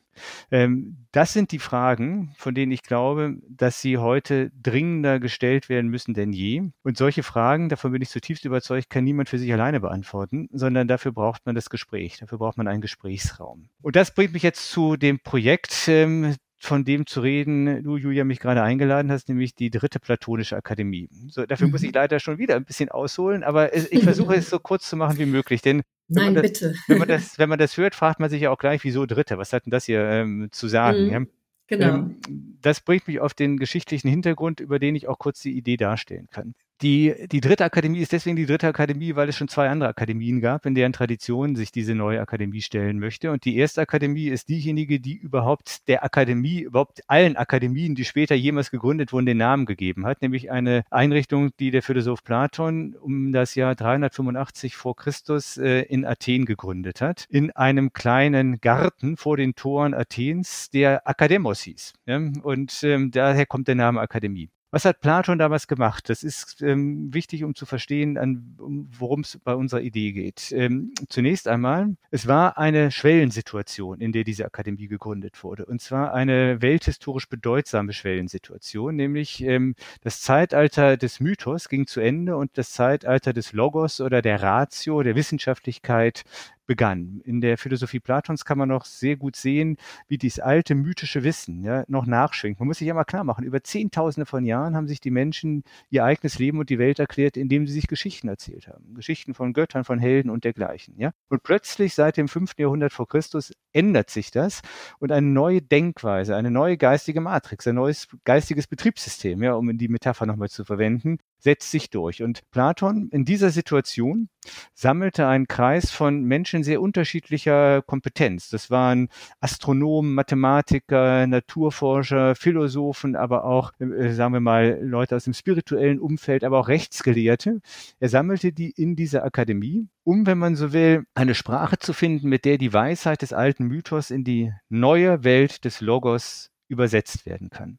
Ähm, das sind die Fragen, von denen ich glaube, dass sie heute dringender gestellt werden müssen denn je. Und solche Fragen, davon bin ich zutiefst überzeugt, kann niemand für sich alleine beantworten, sondern dafür braucht man das Gespräch, dafür braucht man einen Gesprächsraum. Und das bringt mich jetzt zu dem Projekt, ähm, von dem zu reden, du, Julia, mich gerade eingeladen hast, nämlich die dritte Platonische Akademie. So, dafür mhm. muss ich leider schon wieder ein bisschen ausholen, aber ich versuche es so kurz zu machen wie möglich, denn Nein, das, bitte. Wenn man, das, wenn man das hört, fragt man sich ja auch gleich, wieso dritte? Was hat denn das hier ähm, zu sagen? Mhm. Ja? Genau. Ähm, das bringt mich auf den geschichtlichen Hintergrund, über den ich auch kurz die Idee darstellen kann. Die, die dritte Akademie ist deswegen die dritte Akademie, weil es schon zwei andere Akademien gab, in deren Tradition sich diese neue Akademie stellen möchte. Und die erste Akademie ist diejenige, die überhaupt der Akademie, überhaupt allen Akademien, die später jemals gegründet wurden, den Namen gegeben hat, nämlich eine Einrichtung, die der Philosoph Platon um das Jahr 385 vor Christus äh, in Athen gegründet hat, in einem kleinen Garten vor den Toren Athens, der Akademos hieß. Ja? Und ähm, daher kommt der Name Akademie. Was hat Platon damals gemacht? Das ist ähm, wichtig, um zu verstehen, um, worum es bei unserer Idee geht. Ähm, zunächst einmal, es war eine Schwellensituation, in der diese Akademie gegründet wurde. Und zwar eine welthistorisch bedeutsame Schwellensituation, nämlich ähm, das Zeitalter des Mythos ging zu Ende und das Zeitalter des Logos oder der Ratio, der Wissenschaftlichkeit begann. In der Philosophie Platons kann man noch sehr gut sehen, wie dieses alte mythische Wissen ja, noch nachschwingt. Man muss sich ja mal klar machen, über Zehntausende von Jahren haben sich die Menschen ihr eigenes Leben und die Welt erklärt, indem sie sich Geschichten erzählt haben. Geschichten von Göttern, von Helden und dergleichen. Ja? Und plötzlich seit dem 5. Jahrhundert vor Christus ändert sich das und eine neue Denkweise, eine neue geistige Matrix, ein neues geistiges Betriebssystem, ja, um die Metapher nochmal zu verwenden, setzt sich durch. Und Platon in dieser Situation sammelte einen Kreis von Menschen, Menschen sehr unterschiedlicher Kompetenz. Das waren Astronomen, Mathematiker, Naturforscher, Philosophen, aber auch, äh, sagen wir mal, Leute aus dem spirituellen Umfeld, aber auch Rechtsgelehrte. Er sammelte die in dieser Akademie, um, wenn man so will, eine Sprache zu finden, mit der die Weisheit des alten Mythos in die neue Welt des Logos übersetzt werden kann.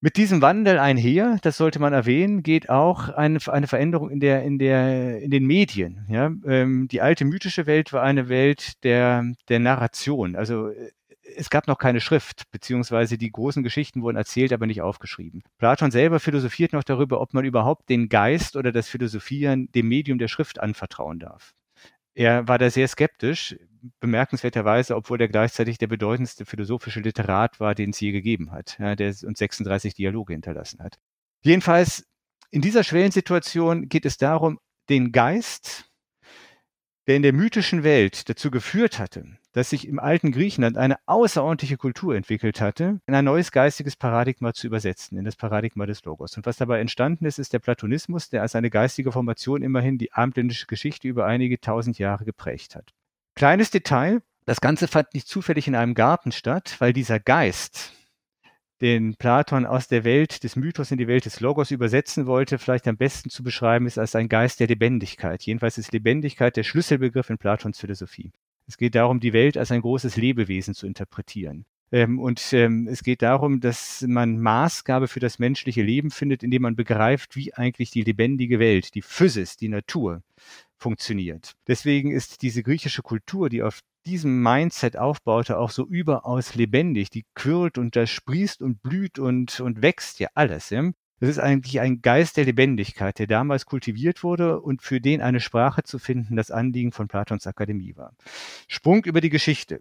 Mit diesem Wandel einher, das sollte man erwähnen, geht auch eine, eine Veränderung in, der, in, der, in den Medien. Ja? Ähm, die alte mythische Welt war eine Welt der, der Narration. Also äh, es gab noch keine Schrift, beziehungsweise die großen Geschichten wurden erzählt, aber nicht aufgeschrieben. Platon selber philosophiert noch darüber, ob man überhaupt den Geist oder das Philosophieren dem Medium der Schrift anvertrauen darf. Er war da sehr skeptisch bemerkenswerterweise, obwohl er gleichzeitig der bedeutendste philosophische Literat war, den es je gegeben hat, ja, der uns 36 Dialoge hinterlassen hat. Jedenfalls, in dieser Schwellensituation geht es darum, den Geist, der in der mythischen Welt dazu geführt hatte, dass sich im alten Griechenland eine außerordentliche Kultur entwickelt hatte, in ein neues geistiges Paradigma zu übersetzen, in das Paradigma des Logos. Und was dabei entstanden ist, ist der Platonismus, der als eine geistige Formation immerhin die abendländische Geschichte über einige tausend Jahre geprägt hat. Kleines Detail, das Ganze fand nicht zufällig in einem Garten statt, weil dieser Geist, den Platon aus der Welt des Mythos in die Welt des Logos übersetzen wollte, vielleicht am besten zu beschreiben ist als ein Geist der Lebendigkeit. Jedenfalls ist Lebendigkeit der Schlüsselbegriff in Platons Philosophie. Es geht darum, die Welt als ein großes Lebewesen zu interpretieren. Ähm, und ähm, es geht darum, dass man Maßgabe für das menschliche Leben findet, indem man begreift, wie eigentlich die lebendige Welt, die Physis, die Natur funktioniert. Deswegen ist diese griechische Kultur, die auf diesem Mindset aufbaute, auch so überaus lebendig. Die quirlt und da sprießt und blüht und, und wächst ja alles. Ja? Das ist eigentlich ein Geist der Lebendigkeit, der damals kultiviert wurde und für den eine Sprache zu finden das Anliegen von Platons Akademie war. Sprung über die Geschichte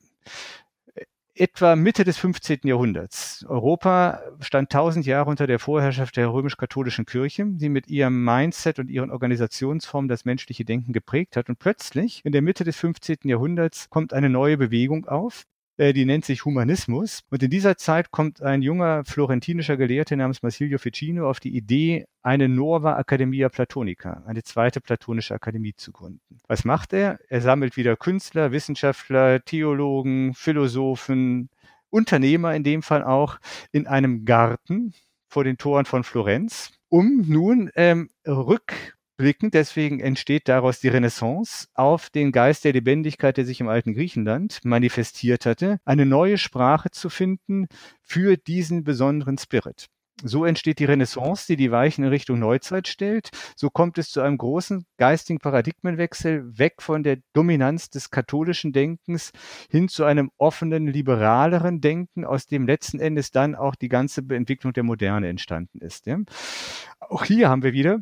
etwa Mitte des 15. Jahrhunderts. Europa stand tausend Jahre unter der Vorherrschaft der römisch-katholischen Kirche, die mit ihrem Mindset und ihren Organisationsformen das menschliche Denken geprägt hat. Und plötzlich, in der Mitte des 15. Jahrhunderts, kommt eine neue Bewegung auf, die nennt sich Humanismus. Und in dieser Zeit kommt ein junger florentinischer Gelehrter namens Marsilio Ficino auf die Idee, eine Nova Academia Platonica, eine zweite platonische Akademie zu gründen. Was macht er? Er sammelt wieder Künstler, Wissenschaftler, Theologen, Philosophen, Unternehmer in dem Fall auch in einem Garten vor den Toren von Florenz, um nun ähm, rück blicken. Deswegen entsteht daraus die Renaissance auf den Geist der Lebendigkeit, der sich im alten Griechenland manifestiert hatte, eine neue Sprache zu finden für diesen besonderen Spirit. So entsteht die Renaissance, die die Weichen in Richtung Neuzeit stellt. So kommt es zu einem großen geistigen Paradigmenwechsel weg von der Dominanz des katholischen Denkens hin zu einem offenen, liberaleren Denken, aus dem letzten Endes dann auch die ganze Entwicklung der Moderne entstanden ist. Auch hier haben wir wieder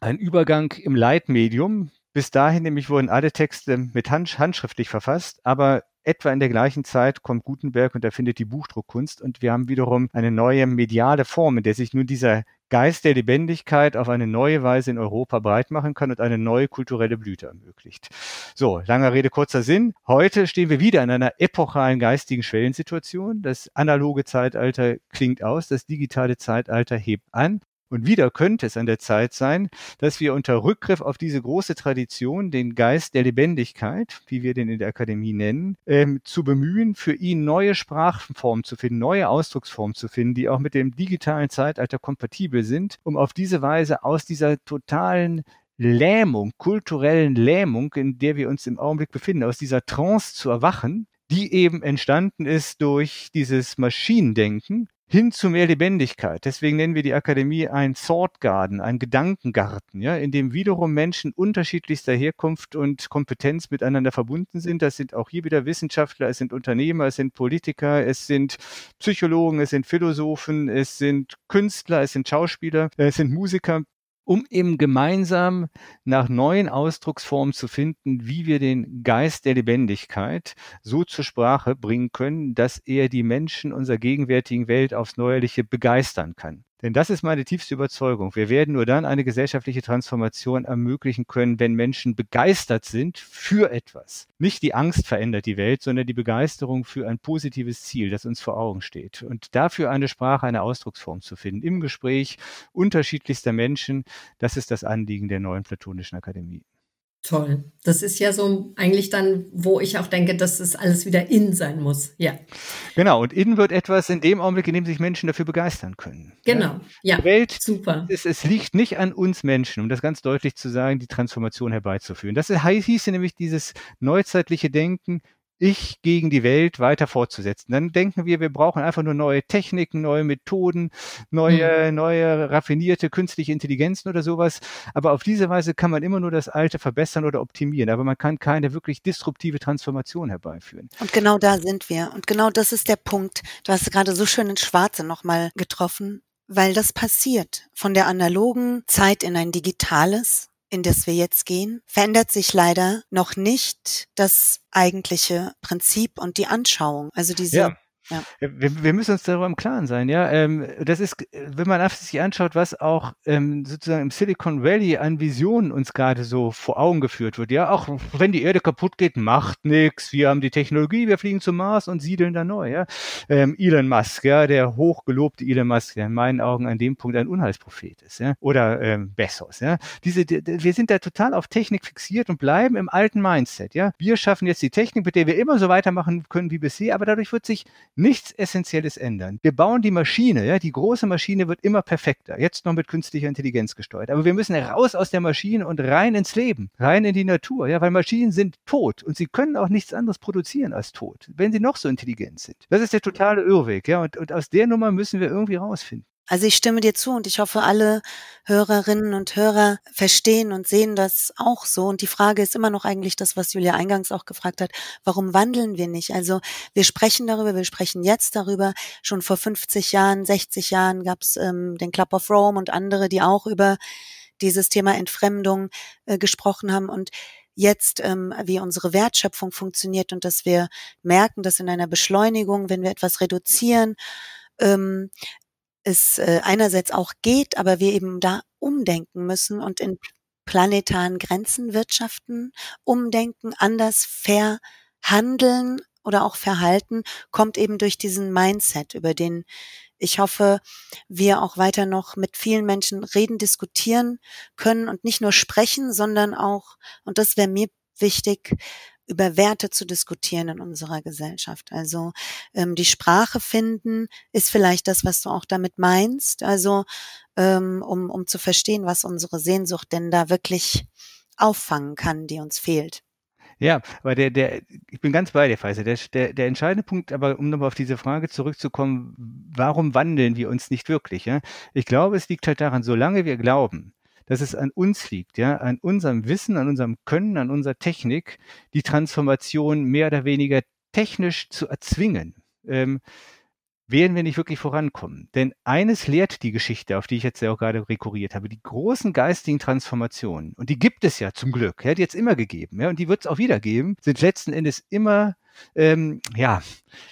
ein Übergang im Leitmedium. Bis dahin nämlich wurden alle Texte mit Hand, handschriftlich verfasst, aber etwa in der gleichen Zeit kommt Gutenberg und erfindet die Buchdruckkunst und wir haben wiederum eine neue mediale Form, in der sich nun dieser Geist der Lebendigkeit auf eine neue Weise in Europa breit machen kann und eine neue kulturelle Blüte ermöglicht. So, langer Rede, kurzer Sinn. Heute stehen wir wieder in einer epochalen geistigen Schwellensituation. Das analoge Zeitalter klingt aus, das digitale Zeitalter hebt an. Und wieder könnte es an der Zeit sein, dass wir unter Rückgriff auf diese große Tradition, den Geist der Lebendigkeit, wie wir den in der Akademie nennen, ähm, zu bemühen, für ihn neue Sprachformen zu finden, neue Ausdrucksformen zu finden, die auch mit dem digitalen Zeitalter kompatibel sind, um auf diese Weise aus dieser totalen Lähmung, kulturellen Lähmung, in der wir uns im Augenblick befinden, aus dieser Trance zu erwachen, die eben entstanden ist durch dieses Maschinendenken, hin zu mehr Lebendigkeit. Deswegen nennen wir die Akademie ein Thought Garden, ein Gedankengarten, ja, in dem wiederum Menschen unterschiedlichster Herkunft und Kompetenz miteinander verbunden sind. Das sind auch hier wieder Wissenschaftler, es sind Unternehmer, es sind Politiker, es sind Psychologen, es sind Philosophen, es sind Künstler, es sind Schauspieler, es sind Musiker um eben gemeinsam nach neuen Ausdrucksformen zu finden, wie wir den Geist der Lebendigkeit so zur Sprache bringen können, dass er die Menschen unserer gegenwärtigen Welt aufs Neuerliche begeistern kann. Denn das ist meine tiefste Überzeugung. Wir werden nur dann eine gesellschaftliche Transformation ermöglichen können, wenn Menschen begeistert sind für etwas. Nicht die Angst verändert die Welt, sondern die Begeisterung für ein positives Ziel, das uns vor Augen steht. Und dafür eine Sprache, eine Ausdrucksform zu finden, im Gespräch unterschiedlichster Menschen, das ist das Anliegen der neuen Platonischen Akademie. Toll. Das ist ja so eigentlich dann, wo ich auch denke, dass es alles wieder in sein muss. Ja. Genau. Und in wird etwas in dem Augenblick, in dem sich Menschen dafür begeistern können. Genau. Ja. Die Welt, super. Es, es liegt nicht an uns Menschen, um das ganz deutlich zu sagen, die Transformation herbeizuführen. Das hieße nämlich dieses neuzeitliche Denken, ich gegen die Welt weiter fortzusetzen. Dann denken wir, wir brauchen einfach nur neue Techniken, neue Methoden, neue, mhm. neue raffinierte künstliche Intelligenzen oder sowas. Aber auf diese Weise kann man immer nur das Alte verbessern oder optimieren. Aber man kann keine wirklich disruptive Transformation herbeiführen. Und genau da sind wir. Und genau das ist der Punkt. Du hast gerade so schön ins Schwarze nochmal getroffen weil das passiert. Von der analogen Zeit in ein digitales, in das wir jetzt gehen, verändert sich leider noch nicht das eigentliche Prinzip und die Anschauung. Also diese ja. Ja. Wir, wir, müssen uns darüber im Klaren sein, ja. Ähm, das ist, wenn man sich anschaut, was auch ähm, sozusagen im Silicon Valley an Visionen uns gerade so vor Augen geführt wird, ja, auch wenn die Erde kaputt geht, macht nichts, wir haben die Technologie, wir fliegen zum Mars und siedeln da neu, ja. Ähm, Elon Musk, ja, der hochgelobte Elon Musk, der in meinen Augen an dem Punkt ein Unheilsprophet ist, ja, oder ähm, Bezos, ja. Diese, die, wir sind da total auf Technik fixiert und bleiben im alten Mindset, ja. Wir schaffen jetzt die Technik, mit der wir immer so weitermachen können wie bisher, aber dadurch wird sich nichts Essentielles ändern. Wir bauen die Maschine, ja, die große Maschine wird immer perfekter, jetzt noch mit künstlicher Intelligenz gesteuert. Aber wir müssen raus aus der Maschine und rein ins Leben, rein in die Natur, ja, weil Maschinen sind tot und sie können auch nichts anderes produzieren als tot, wenn sie noch so intelligent sind. Das ist der totale Irrweg, ja, und, und aus der Nummer müssen wir irgendwie rausfinden. Also ich stimme dir zu und ich hoffe, alle Hörerinnen und Hörer verstehen und sehen das auch so. Und die Frage ist immer noch eigentlich das, was Julia eingangs auch gefragt hat. Warum wandeln wir nicht? Also wir sprechen darüber, wir sprechen jetzt darüber. Schon vor 50 Jahren, 60 Jahren gab es ähm, den Club of Rome und andere, die auch über dieses Thema Entfremdung äh, gesprochen haben. Und jetzt, ähm, wie unsere Wertschöpfung funktioniert und dass wir merken, dass in einer Beschleunigung, wenn wir etwas reduzieren, ähm, es äh, einerseits auch geht, aber wir eben da umdenken müssen und in planetaren Grenzen wirtschaften, umdenken, anders verhandeln oder auch verhalten, kommt eben durch diesen Mindset, über den ich hoffe, wir auch weiter noch mit vielen Menschen reden, diskutieren können und nicht nur sprechen, sondern auch, und das wäre mir wichtig, über Werte zu diskutieren in unserer Gesellschaft. Also ähm, die Sprache finden ist vielleicht das, was du auch damit meinst. Also ähm, um, um zu verstehen, was unsere Sehnsucht denn da wirklich auffangen kann, die uns fehlt. Ja, aber der, der, ich bin ganz bei dir, Faisal. Der, der, der entscheidende Punkt, aber um nochmal auf diese Frage zurückzukommen, warum wandeln wir uns nicht wirklich? Ja? Ich glaube, es liegt halt daran, solange wir glauben, dass es an uns liegt, ja, an unserem Wissen, an unserem Können, an unserer Technik, die Transformation mehr oder weniger technisch zu erzwingen. Ähm, werden wir nicht wirklich vorankommen. Denn eines lehrt die Geschichte, auf die ich jetzt ja auch gerade rekurriert habe, die großen geistigen Transformationen, und die gibt es ja zum Glück, ja, die hat es immer gegeben, ja, und die wird es auch wieder geben, sind letzten Endes immer, ähm, ja,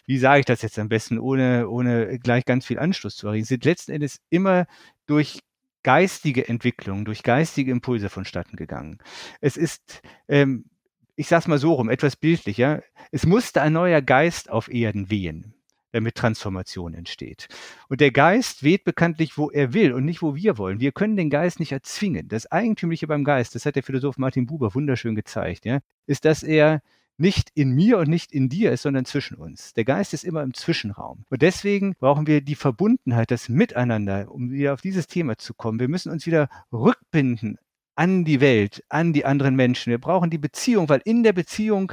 wie sage ich das jetzt am besten, ohne, ohne gleich ganz viel Anschluss zu erregen, sind letzten Endes immer durch geistige Entwicklung, durch geistige Impulse vonstatten gegangen. Es ist, ähm, ich sag's mal so rum, etwas bildlicher. Es musste ein neuer Geist auf Erden wehen, damit Transformation entsteht. Und der Geist weht bekanntlich, wo er will und nicht, wo wir wollen. Wir können den Geist nicht erzwingen. Das Eigentümliche beim Geist, das hat der Philosoph Martin Buber wunderschön gezeigt, ja, ist, dass er nicht in mir und nicht in dir ist, sondern zwischen uns. Der Geist ist immer im Zwischenraum. Und deswegen brauchen wir die Verbundenheit, das Miteinander, um wieder auf dieses Thema zu kommen. Wir müssen uns wieder rückbinden an die Welt, an die anderen Menschen. Wir brauchen die Beziehung, weil in der Beziehung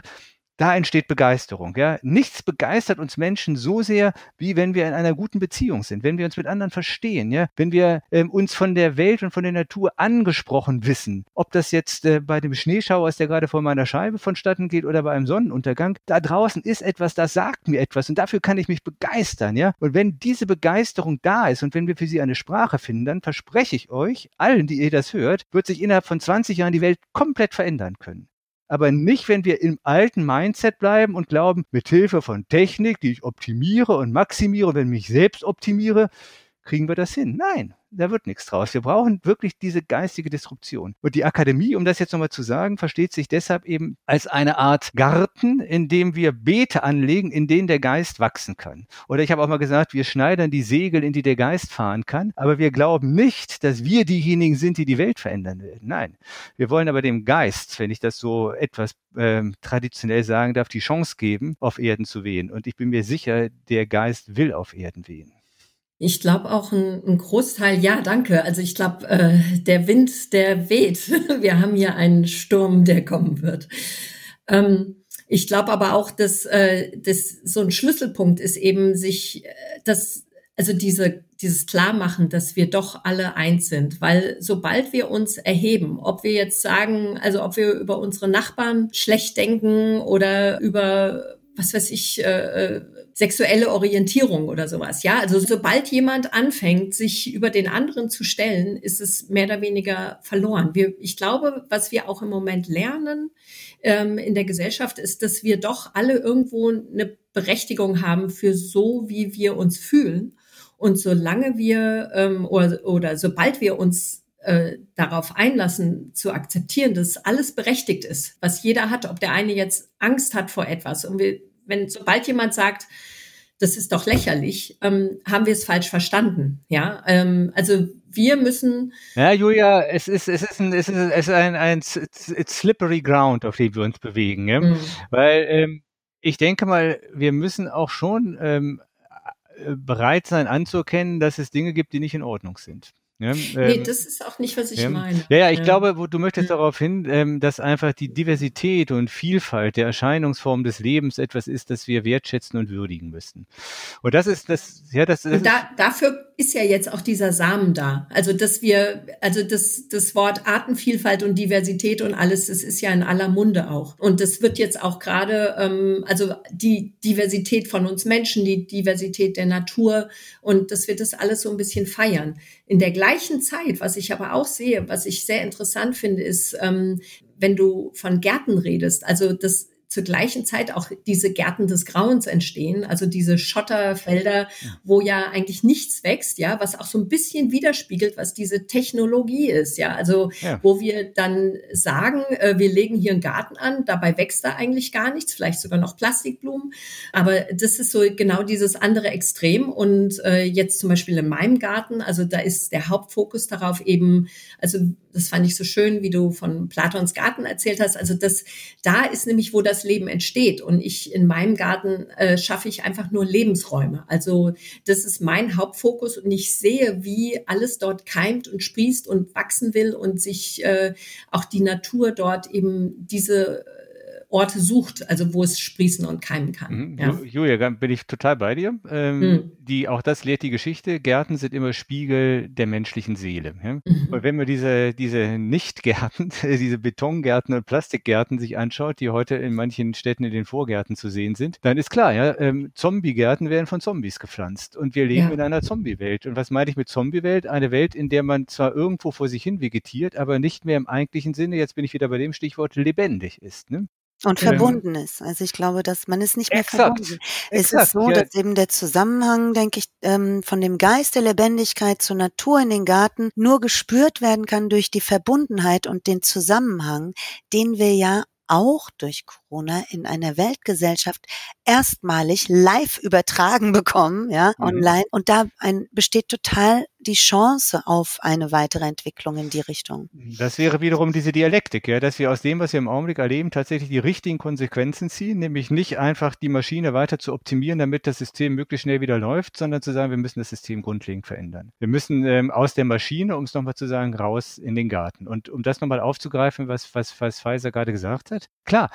da entsteht Begeisterung. Ja? Nichts begeistert uns Menschen so sehr, wie wenn wir in einer guten Beziehung sind, wenn wir uns mit anderen verstehen, ja? wenn wir ähm, uns von der Welt und von der Natur angesprochen wissen. Ob das jetzt äh, bei dem Schneeschauer ist, der gerade vor meiner Scheibe vonstatten geht, oder bei einem Sonnenuntergang, da draußen ist etwas, das sagt mir etwas und dafür kann ich mich begeistern. Ja? Und wenn diese Begeisterung da ist und wenn wir für sie eine Sprache finden, dann verspreche ich euch, allen, die ihr das hört, wird sich innerhalb von 20 Jahren die Welt komplett verändern können aber nicht, wenn wir im alten Mindset bleiben und glauben, mit Hilfe von Technik, die ich optimiere und maximiere, wenn ich mich selbst optimiere, kriegen wir das hin? Nein, da wird nichts draus. Wir brauchen wirklich diese geistige Disruption. Und die Akademie, um das jetzt nochmal zu sagen, versteht sich deshalb eben als eine Art Garten, in dem wir Beete anlegen, in denen der Geist wachsen kann. Oder ich habe auch mal gesagt, wir schneidern die Segel, in die der Geist fahren kann, aber wir glauben nicht, dass wir diejenigen sind, die die Welt verändern werden. Nein, wir wollen aber dem Geist, wenn ich das so etwas ähm, traditionell sagen darf, die Chance geben, auf Erden zu wehen. Und ich bin mir sicher, der Geist will auf Erden wehen. Ich glaube auch ein, ein, Großteil, ja, danke. Also ich glaube, äh, der Wind, der weht. Wir haben hier einen Sturm, der kommen wird. Ähm, ich glaube aber auch, dass, äh, dass so ein Schlüsselpunkt ist eben sich, äh, dass, also diese, dieses Klarmachen, dass wir doch alle eins sind. Weil sobald wir uns erheben, ob wir jetzt sagen, also ob wir über unsere Nachbarn schlecht denken oder über was weiß ich, äh, äh, sexuelle Orientierung oder sowas. Ja, also sobald jemand anfängt, sich über den anderen zu stellen, ist es mehr oder weniger verloren. Wir, ich glaube, was wir auch im Moment lernen ähm, in der Gesellschaft, ist, dass wir doch alle irgendwo eine Berechtigung haben für so, wie wir uns fühlen. Und solange wir ähm, oder, oder sobald wir uns äh, darauf einlassen, zu akzeptieren, dass alles berechtigt ist, was jeder hat, ob der eine jetzt Angst hat vor etwas. Und wir, wenn sobald jemand sagt, das ist doch lächerlich, ähm, haben wir es falsch verstanden. Ja, ähm, also wir müssen. Ja, Julia, es ist, es ist ein, es ist, es ist ein, ein it's slippery ground, auf dem wir uns bewegen. Ja? Mhm. Weil ähm, ich denke mal, wir müssen auch schon ähm, äh, bereit sein anzuerkennen, dass es Dinge gibt, die nicht in Ordnung sind. Ja, ähm, nee, das ist auch nicht, was ich ja, meine. Ja, ja, ich ja. glaube, du möchtest hm. darauf hin, ähm, dass einfach die Diversität und Vielfalt der Erscheinungsform des Lebens etwas ist, das wir wertschätzen und würdigen müssen. Und das ist das, ja, das, und da, dafür ist ja jetzt auch dieser Samen da. Also, dass wir, also das, das Wort Artenvielfalt und Diversität und alles, das ist ja in aller Munde auch. Und das wird jetzt auch gerade, ähm, also die Diversität von uns Menschen, die Diversität der Natur und dass wir das alles so ein bisschen feiern. In der gleichen Zeit, was ich aber auch sehe, was ich sehr interessant finde, ist, ähm, wenn du von Gärten redest, also das zur gleichen Zeit auch diese Gärten des Grauens entstehen, also diese Schotterfelder, wo ja eigentlich nichts wächst, ja, was auch so ein bisschen widerspiegelt, was diese Technologie ist, ja, also ja. wo wir dann sagen, äh, wir legen hier einen Garten an, dabei wächst da eigentlich gar nichts, vielleicht sogar noch Plastikblumen, aber das ist so genau dieses andere Extrem. Und äh, jetzt zum Beispiel in meinem Garten, also da ist der Hauptfokus darauf eben, also das fand ich so schön, wie du von Platons Garten erzählt hast. Also das, da ist nämlich, wo das Leben entsteht. Und ich in meinem Garten äh, schaffe ich einfach nur Lebensräume. Also das ist mein Hauptfokus und ich sehe, wie alles dort keimt und sprießt und wachsen will und sich äh, auch die Natur dort eben diese Orte sucht, also wo es sprießen und keimen kann. Mhm. Ja. Julia, bin ich total bei dir. Ähm, mhm. die, auch das lehrt die Geschichte. Gärten sind immer Spiegel der menschlichen Seele. Ja? Mhm. Und wenn man diese, diese Nicht-Gärten, diese Betongärten und Plastikgärten sich anschaut, die heute in manchen Städten in den Vorgärten zu sehen sind, dann ist klar, ja, ähm, Zombie-Gärten werden von Zombies gepflanzt. Und wir leben ja. in einer Zombie-Welt. Und was meine ich mit Zombie-Welt? Eine Welt, in der man zwar irgendwo vor sich hin vegetiert, aber nicht mehr im eigentlichen Sinne, jetzt bin ich wieder bei dem Stichwort, lebendig ist. Ne? Und ähm, verbunden ist. Also ich glaube, dass man ist nicht mehr exakt, verbunden. Es exakt, ist so, ja. dass eben der Zusammenhang, denke ich, ähm, von dem Geist der Lebendigkeit zur Natur in den Garten nur gespürt werden kann durch die Verbundenheit und den Zusammenhang, den wir ja auch durch Corona in einer Weltgesellschaft erstmalig live übertragen bekommen, ja, mhm. online. Und da ein, besteht total die Chance auf eine weitere Entwicklung in die Richtung. Das wäre wiederum diese Dialektik, ja, dass wir aus dem, was wir im Augenblick erleben, tatsächlich die richtigen Konsequenzen ziehen, nämlich nicht einfach die Maschine weiter zu optimieren, damit das System möglichst schnell wieder läuft, sondern zu sagen, wir müssen das System grundlegend verändern. Wir müssen ähm, aus der Maschine, um es nochmal zu sagen, raus in den Garten. Und um das nochmal aufzugreifen, was, was, was Pfizer gerade gesagt hat, klar,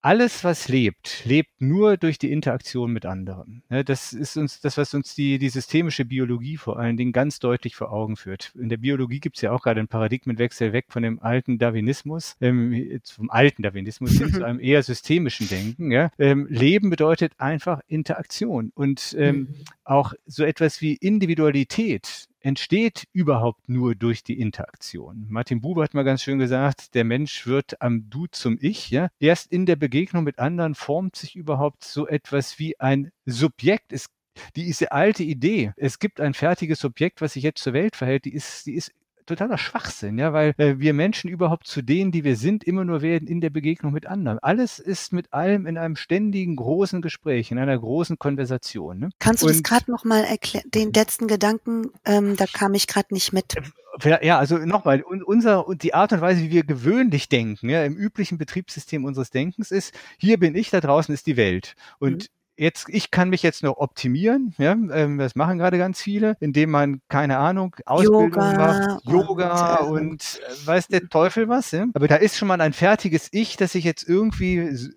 alles, was lebt, lebt nur durch die Interaktion mit anderen. Das ist uns das, was uns die, die systemische Biologie vor allen Dingen ganz deutlich vor Augen führt. In der Biologie gibt es ja auch gerade einen Paradigmenwechsel weg von dem alten Darwinismus, ähm, vom alten Darwinismus hin zu einem eher systemischen Denken. Ja? Ähm, Leben bedeutet einfach Interaktion und ähm, mhm. auch so etwas wie Individualität entsteht überhaupt nur durch die Interaktion. Martin Buber hat mal ganz schön gesagt, der Mensch wird am Du zum Ich. Ja? Erst in der Begegnung mit anderen formt sich überhaupt so etwas wie ein Subjekt. Es Die diese alte Idee, es gibt ein fertiges Subjekt, was sich jetzt zur Welt verhält, die ist, die ist totaler Schwachsinn, ja, weil äh, wir Menschen überhaupt zu denen, die wir sind, immer nur werden in der Begegnung mit anderen. Alles ist mit allem in einem ständigen großen Gespräch, in einer großen Konversation. Ne? Kannst du Und, das gerade nochmal erklären, den letzten Gedanken, ähm, da kam ich gerade nicht mit. Äh, ja, also nochmal, unser, die Art und Weise, wie wir gewöhnlich denken, ja, im üblichen Betriebssystem unseres Denkens ist, hier bin ich, da draußen ist die Welt. Und mhm jetzt, ich kann mich jetzt noch optimieren, ja, ähm, das machen gerade ganz viele, indem man, keine Ahnung, Ausbildung Yoga macht, Yoga und, und äh, weiß der Teufel was, ja? aber da ist schon mal ein fertiges Ich, das sich jetzt irgendwie äh,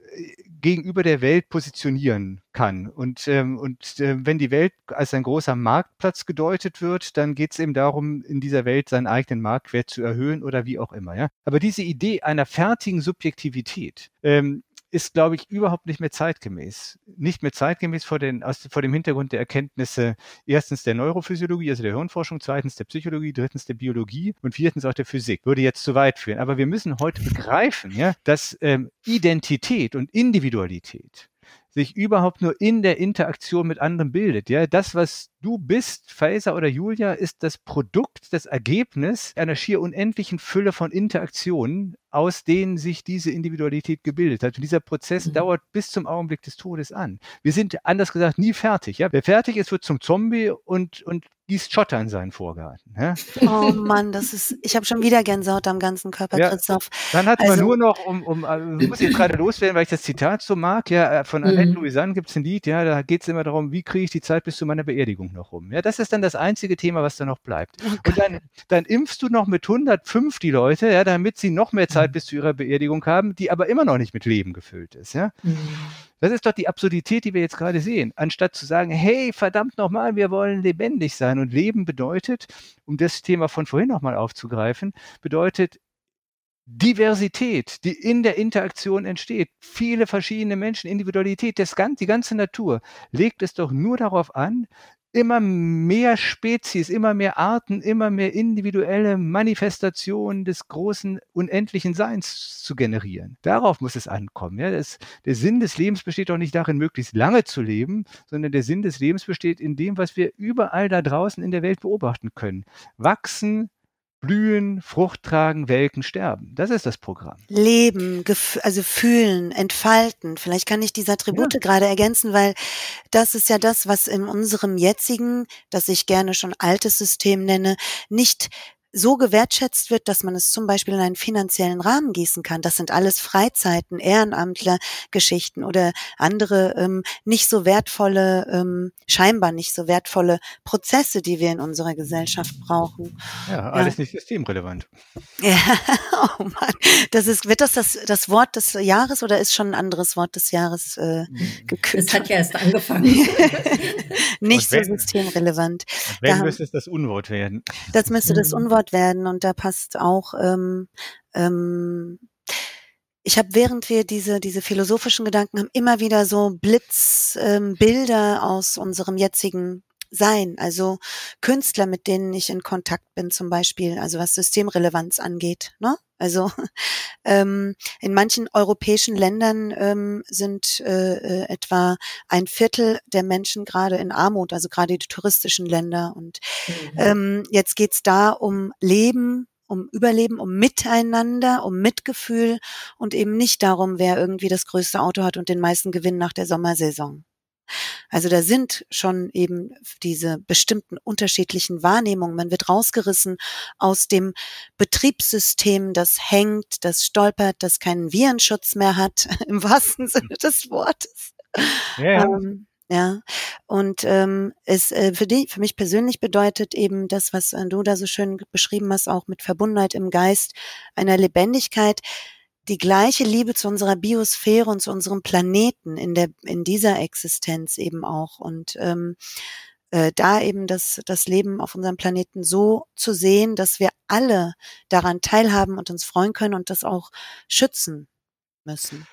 gegenüber der Welt positionieren kann. Und, ähm, und äh, wenn die Welt als ein großer Marktplatz gedeutet wird, dann geht es eben darum, in dieser Welt seinen eigenen Marktwert zu erhöhen oder wie auch immer. Ja? Aber diese Idee einer fertigen Subjektivität, ähm, ist, glaube ich, überhaupt nicht mehr zeitgemäß. Nicht mehr zeitgemäß vor, den, aus, vor dem Hintergrund der Erkenntnisse erstens der Neurophysiologie, also der Hirnforschung, zweitens der Psychologie, drittens der Biologie und viertens auch der Physik. Würde jetzt zu weit führen. Aber wir müssen heute begreifen, ja, dass ähm, Identität und Individualität sich überhaupt nur in der Interaktion mit anderen bildet. Ja, das, was du bist, Faser oder Julia, ist das Produkt, das Ergebnis einer schier unendlichen Fülle von Interaktionen, aus denen sich diese Individualität gebildet hat. Und dieser Prozess mhm. dauert bis zum Augenblick des Todes an. Wir sind, anders gesagt, nie fertig. Ja? Wer fertig ist, wird zum Zombie und, und gießt Schotter in seinen Vorgarten. Ja? Oh Mann, das ist, ich habe schon wieder Gänsehaut am ganzen Körper, ja, Christoph. Dann hat also, man nur noch, um, um also, muss ich jetzt gerade loswerden, weil ich das Zitat so mag, ja, äh, von Annette mhm. Louisanne gibt es ein Lied, ja, da geht es immer darum, wie kriege ich die Zeit bis zu meiner Beerdigung noch rum. Ja, das ist dann das einzige Thema, was da noch bleibt. Oh und dann, dann impfst du noch mit 105 die Leute, ja, damit sie noch mehr Zeit mhm. bis zu ihrer Beerdigung haben, die aber immer noch nicht mit Leben gefüllt ist, ja. Mhm. Das ist doch die Absurdität, die wir jetzt gerade sehen. Anstatt zu sagen, hey, verdammt nochmal, wir wollen lebendig sein. Und Leben bedeutet, um das Thema von vorhin nochmal aufzugreifen, bedeutet Diversität, die in der Interaktion entsteht. Viele verschiedene Menschen, Individualität, das, die ganze Natur legt es doch nur darauf an, immer mehr Spezies, immer mehr Arten, immer mehr individuelle Manifestationen des großen unendlichen Seins zu generieren. Darauf muss es ankommen. Ja? Das, der Sinn des Lebens besteht doch nicht darin, möglichst lange zu leben, sondern der Sinn des Lebens besteht in dem, was wir überall da draußen in der Welt beobachten können. Wachsen, blühen, Frucht tragen, welken, sterben. Das ist das Programm. Leben, also fühlen, entfalten. Vielleicht kann ich diese Attribute ja. gerade ergänzen, weil das ist ja das, was in unserem jetzigen, das ich gerne schon altes System nenne, nicht so gewertschätzt wird, dass man es zum Beispiel in einen finanziellen Rahmen gießen kann. Das sind alles Freizeiten, Ehrenamtlergeschichten oder andere ähm, nicht so wertvolle, ähm, scheinbar nicht so wertvolle Prozesse, die wir in unserer Gesellschaft brauchen. Ja, alles ja. nicht systemrelevant. Ja, oh Mann. Das ist, wird das, das das Wort des Jahres oder ist schon ein anderes Wort des Jahres äh, gekürt? Es hat ja erst angefangen. nicht wenn, so systemrelevant. Wenn da, müsste es das Unwort werden. Das müsste das Unwort gehört werden und da passt auch ähm, ähm, ich habe, während wir diese, diese philosophischen Gedanken haben, immer wieder so Blitzbilder ähm, aus unserem jetzigen Sein. Also Künstler, mit denen ich in Kontakt bin, zum Beispiel, also was Systemrelevanz angeht. Ne? Also ähm, in manchen europäischen Ländern ähm, sind äh, äh, etwa ein Viertel der Menschen gerade in Armut, also gerade die touristischen Länder. Und mhm. ähm, jetzt geht's da um Leben, um Überleben, um Miteinander, um Mitgefühl und eben nicht darum, wer irgendwie das größte Auto hat und den meisten Gewinn nach der Sommersaison. Also da sind schon eben diese bestimmten unterschiedlichen Wahrnehmungen. Man wird rausgerissen aus dem Betriebssystem, das hängt, das stolpert, das keinen Virenschutz mehr hat, im wahrsten Sinne des Wortes. Ja. Ähm, ja, und ähm, es äh, für, die, für mich persönlich bedeutet eben das, was äh, du da so schön beschrieben hast, auch mit Verbundenheit im Geist, einer Lebendigkeit, die gleiche Liebe zu unserer Biosphäre und zu unserem Planeten in der in dieser Existenz eben auch und ähm, äh, da eben das das Leben auf unserem Planeten so zu sehen, dass wir alle daran teilhaben und uns freuen können und das auch schützen müssen.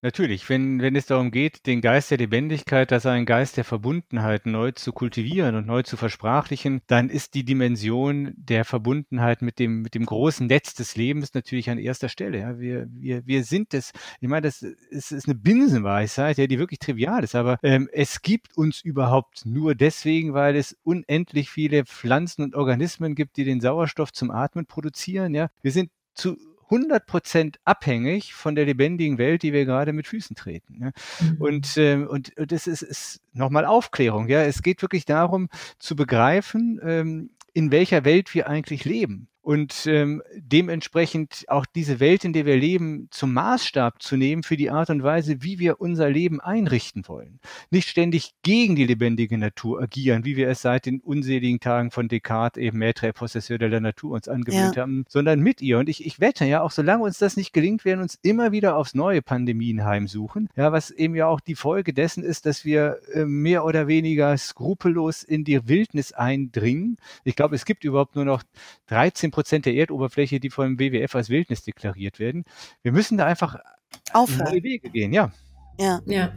Natürlich, wenn, wenn es darum geht, den Geist der Lebendigkeit, das ein Geist der Verbundenheit neu zu kultivieren und neu zu versprachlichen, dann ist die Dimension der Verbundenheit mit dem, mit dem großen Netz des Lebens natürlich an erster Stelle. Ja, wir, wir, wir sind es. Ich meine, das ist, ist eine Binsenweisheit, ja, die wirklich trivial ist, aber ähm, es gibt uns überhaupt nur deswegen, weil es unendlich viele Pflanzen und Organismen gibt, die den Sauerstoff zum Atmen produzieren. Ja, wir sind zu 100 Prozent abhängig von der lebendigen Welt, die wir gerade mit Füßen treten. Ne? Mhm. Und, ähm, und, und das ist, ist nochmal Aufklärung. Ja, es geht wirklich darum zu begreifen, ähm, in welcher Welt wir eigentlich leben und ähm, dementsprechend auch diese Welt, in der wir leben, zum Maßstab zu nehmen für die Art und Weise, wie wir unser Leben einrichten wollen. Nicht ständig gegen die lebendige Natur agieren, wie wir es seit den unseligen Tagen von Descartes eben Maître Possesseur de la Natur uns angewöhnt ja. haben, sondern mit ihr. Und ich, ich wette ja, auch solange uns das nicht gelingt, werden uns immer wieder aufs neue Pandemien heimsuchen. Ja, was eben ja auch die Folge dessen ist, dass wir äh, mehr oder weniger skrupellos in die Wildnis eindringen. Ich glaube, es gibt überhaupt nur noch 13 Prozent der Erdoberfläche, die vom WWF als Wildnis deklariert werden. Wir müssen da einfach aufhören. neue Wege gehen, ja. Ja. Ja.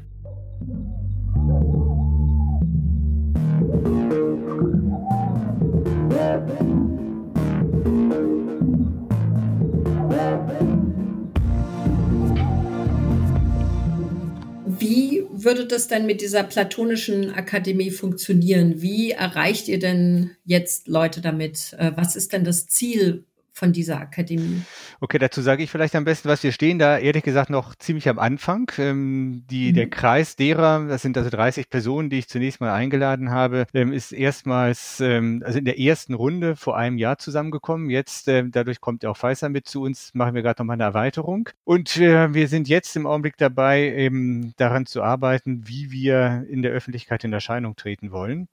Wie würde das denn mit dieser platonischen Akademie funktionieren? Wie erreicht ihr denn jetzt Leute damit? Äh, was ist denn das Ziel von dieser Akademie. Okay, dazu sage ich vielleicht am besten, was wir stehen da ehrlich gesagt noch ziemlich am Anfang. Ähm, die, mhm. Der Kreis derer, das sind also 30 Personen, die ich zunächst mal eingeladen habe, ähm, ist erstmals, ähm, also in der ersten Runde vor einem Jahr zusammengekommen. Jetzt, äh, dadurch kommt ja auch Pfizer mit zu uns, machen wir gerade nochmal eine Erweiterung. Und äh, wir sind jetzt im Augenblick dabei, eben daran zu arbeiten, wie wir in der Öffentlichkeit in Erscheinung treten wollen.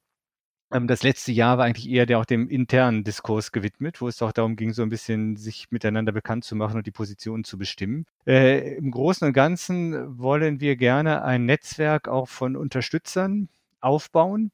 Ähm, das letzte Jahr war eigentlich eher der auch dem internen Diskurs gewidmet, wo es auch darum ging, so ein bisschen sich miteinander bekannt zu machen und die Positionen zu bestimmen. Äh, Im Großen und Ganzen wollen wir gerne ein Netzwerk auch von Unterstützern aufbauen,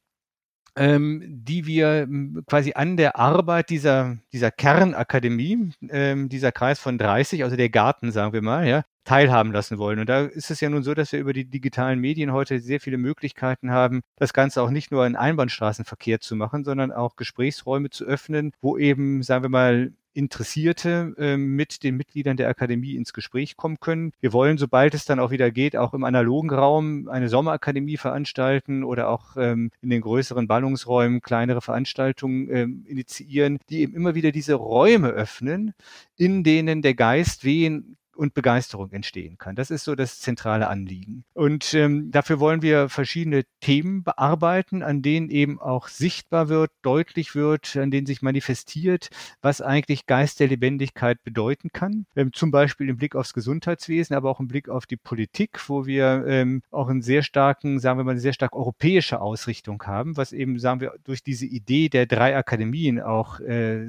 ähm, die wir quasi an der Arbeit dieser, dieser Kernakademie, ähm, dieser Kreis von 30, also der Garten, sagen wir mal, ja, teilhaben lassen wollen. Und da ist es ja nun so, dass wir über die digitalen Medien heute sehr viele Möglichkeiten haben, das Ganze auch nicht nur in Einbahnstraßenverkehr zu machen, sondern auch Gesprächsräume zu öffnen, wo eben, sagen wir mal, Interessierte äh, mit den Mitgliedern der Akademie ins Gespräch kommen können. Wir wollen, sobald es dann auch wieder geht, auch im analogen Raum eine Sommerakademie veranstalten oder auch ähm, in den größeren Ballungsräumen kleinere Veranstaltungen ähm, initiieren, die eben immer wieder diese Räume öffnen, in denen der Geist wehen und Begeisterung entstehen kann. Das ist so das zentrale Anliegen. Und ähm, dafür wollen wir verschiedene Themen bearbeiten, an denen eben auch sichtbar wird, deutlich wird, an denen sich manifestiert, was eigentlich Geist der Lebendigkeit bedeuten kann. Ähm, zum Beispiel im Blick aufs Gesundheitswesen, aber auch im Blick auf die Politik, wo wir ähm, auch einen sehr starken, sagen wir mal, eine sehr stark europäische Ausrichtung haben, was eben, sagen wir, durch diese Idee der drei Akademien auch äh,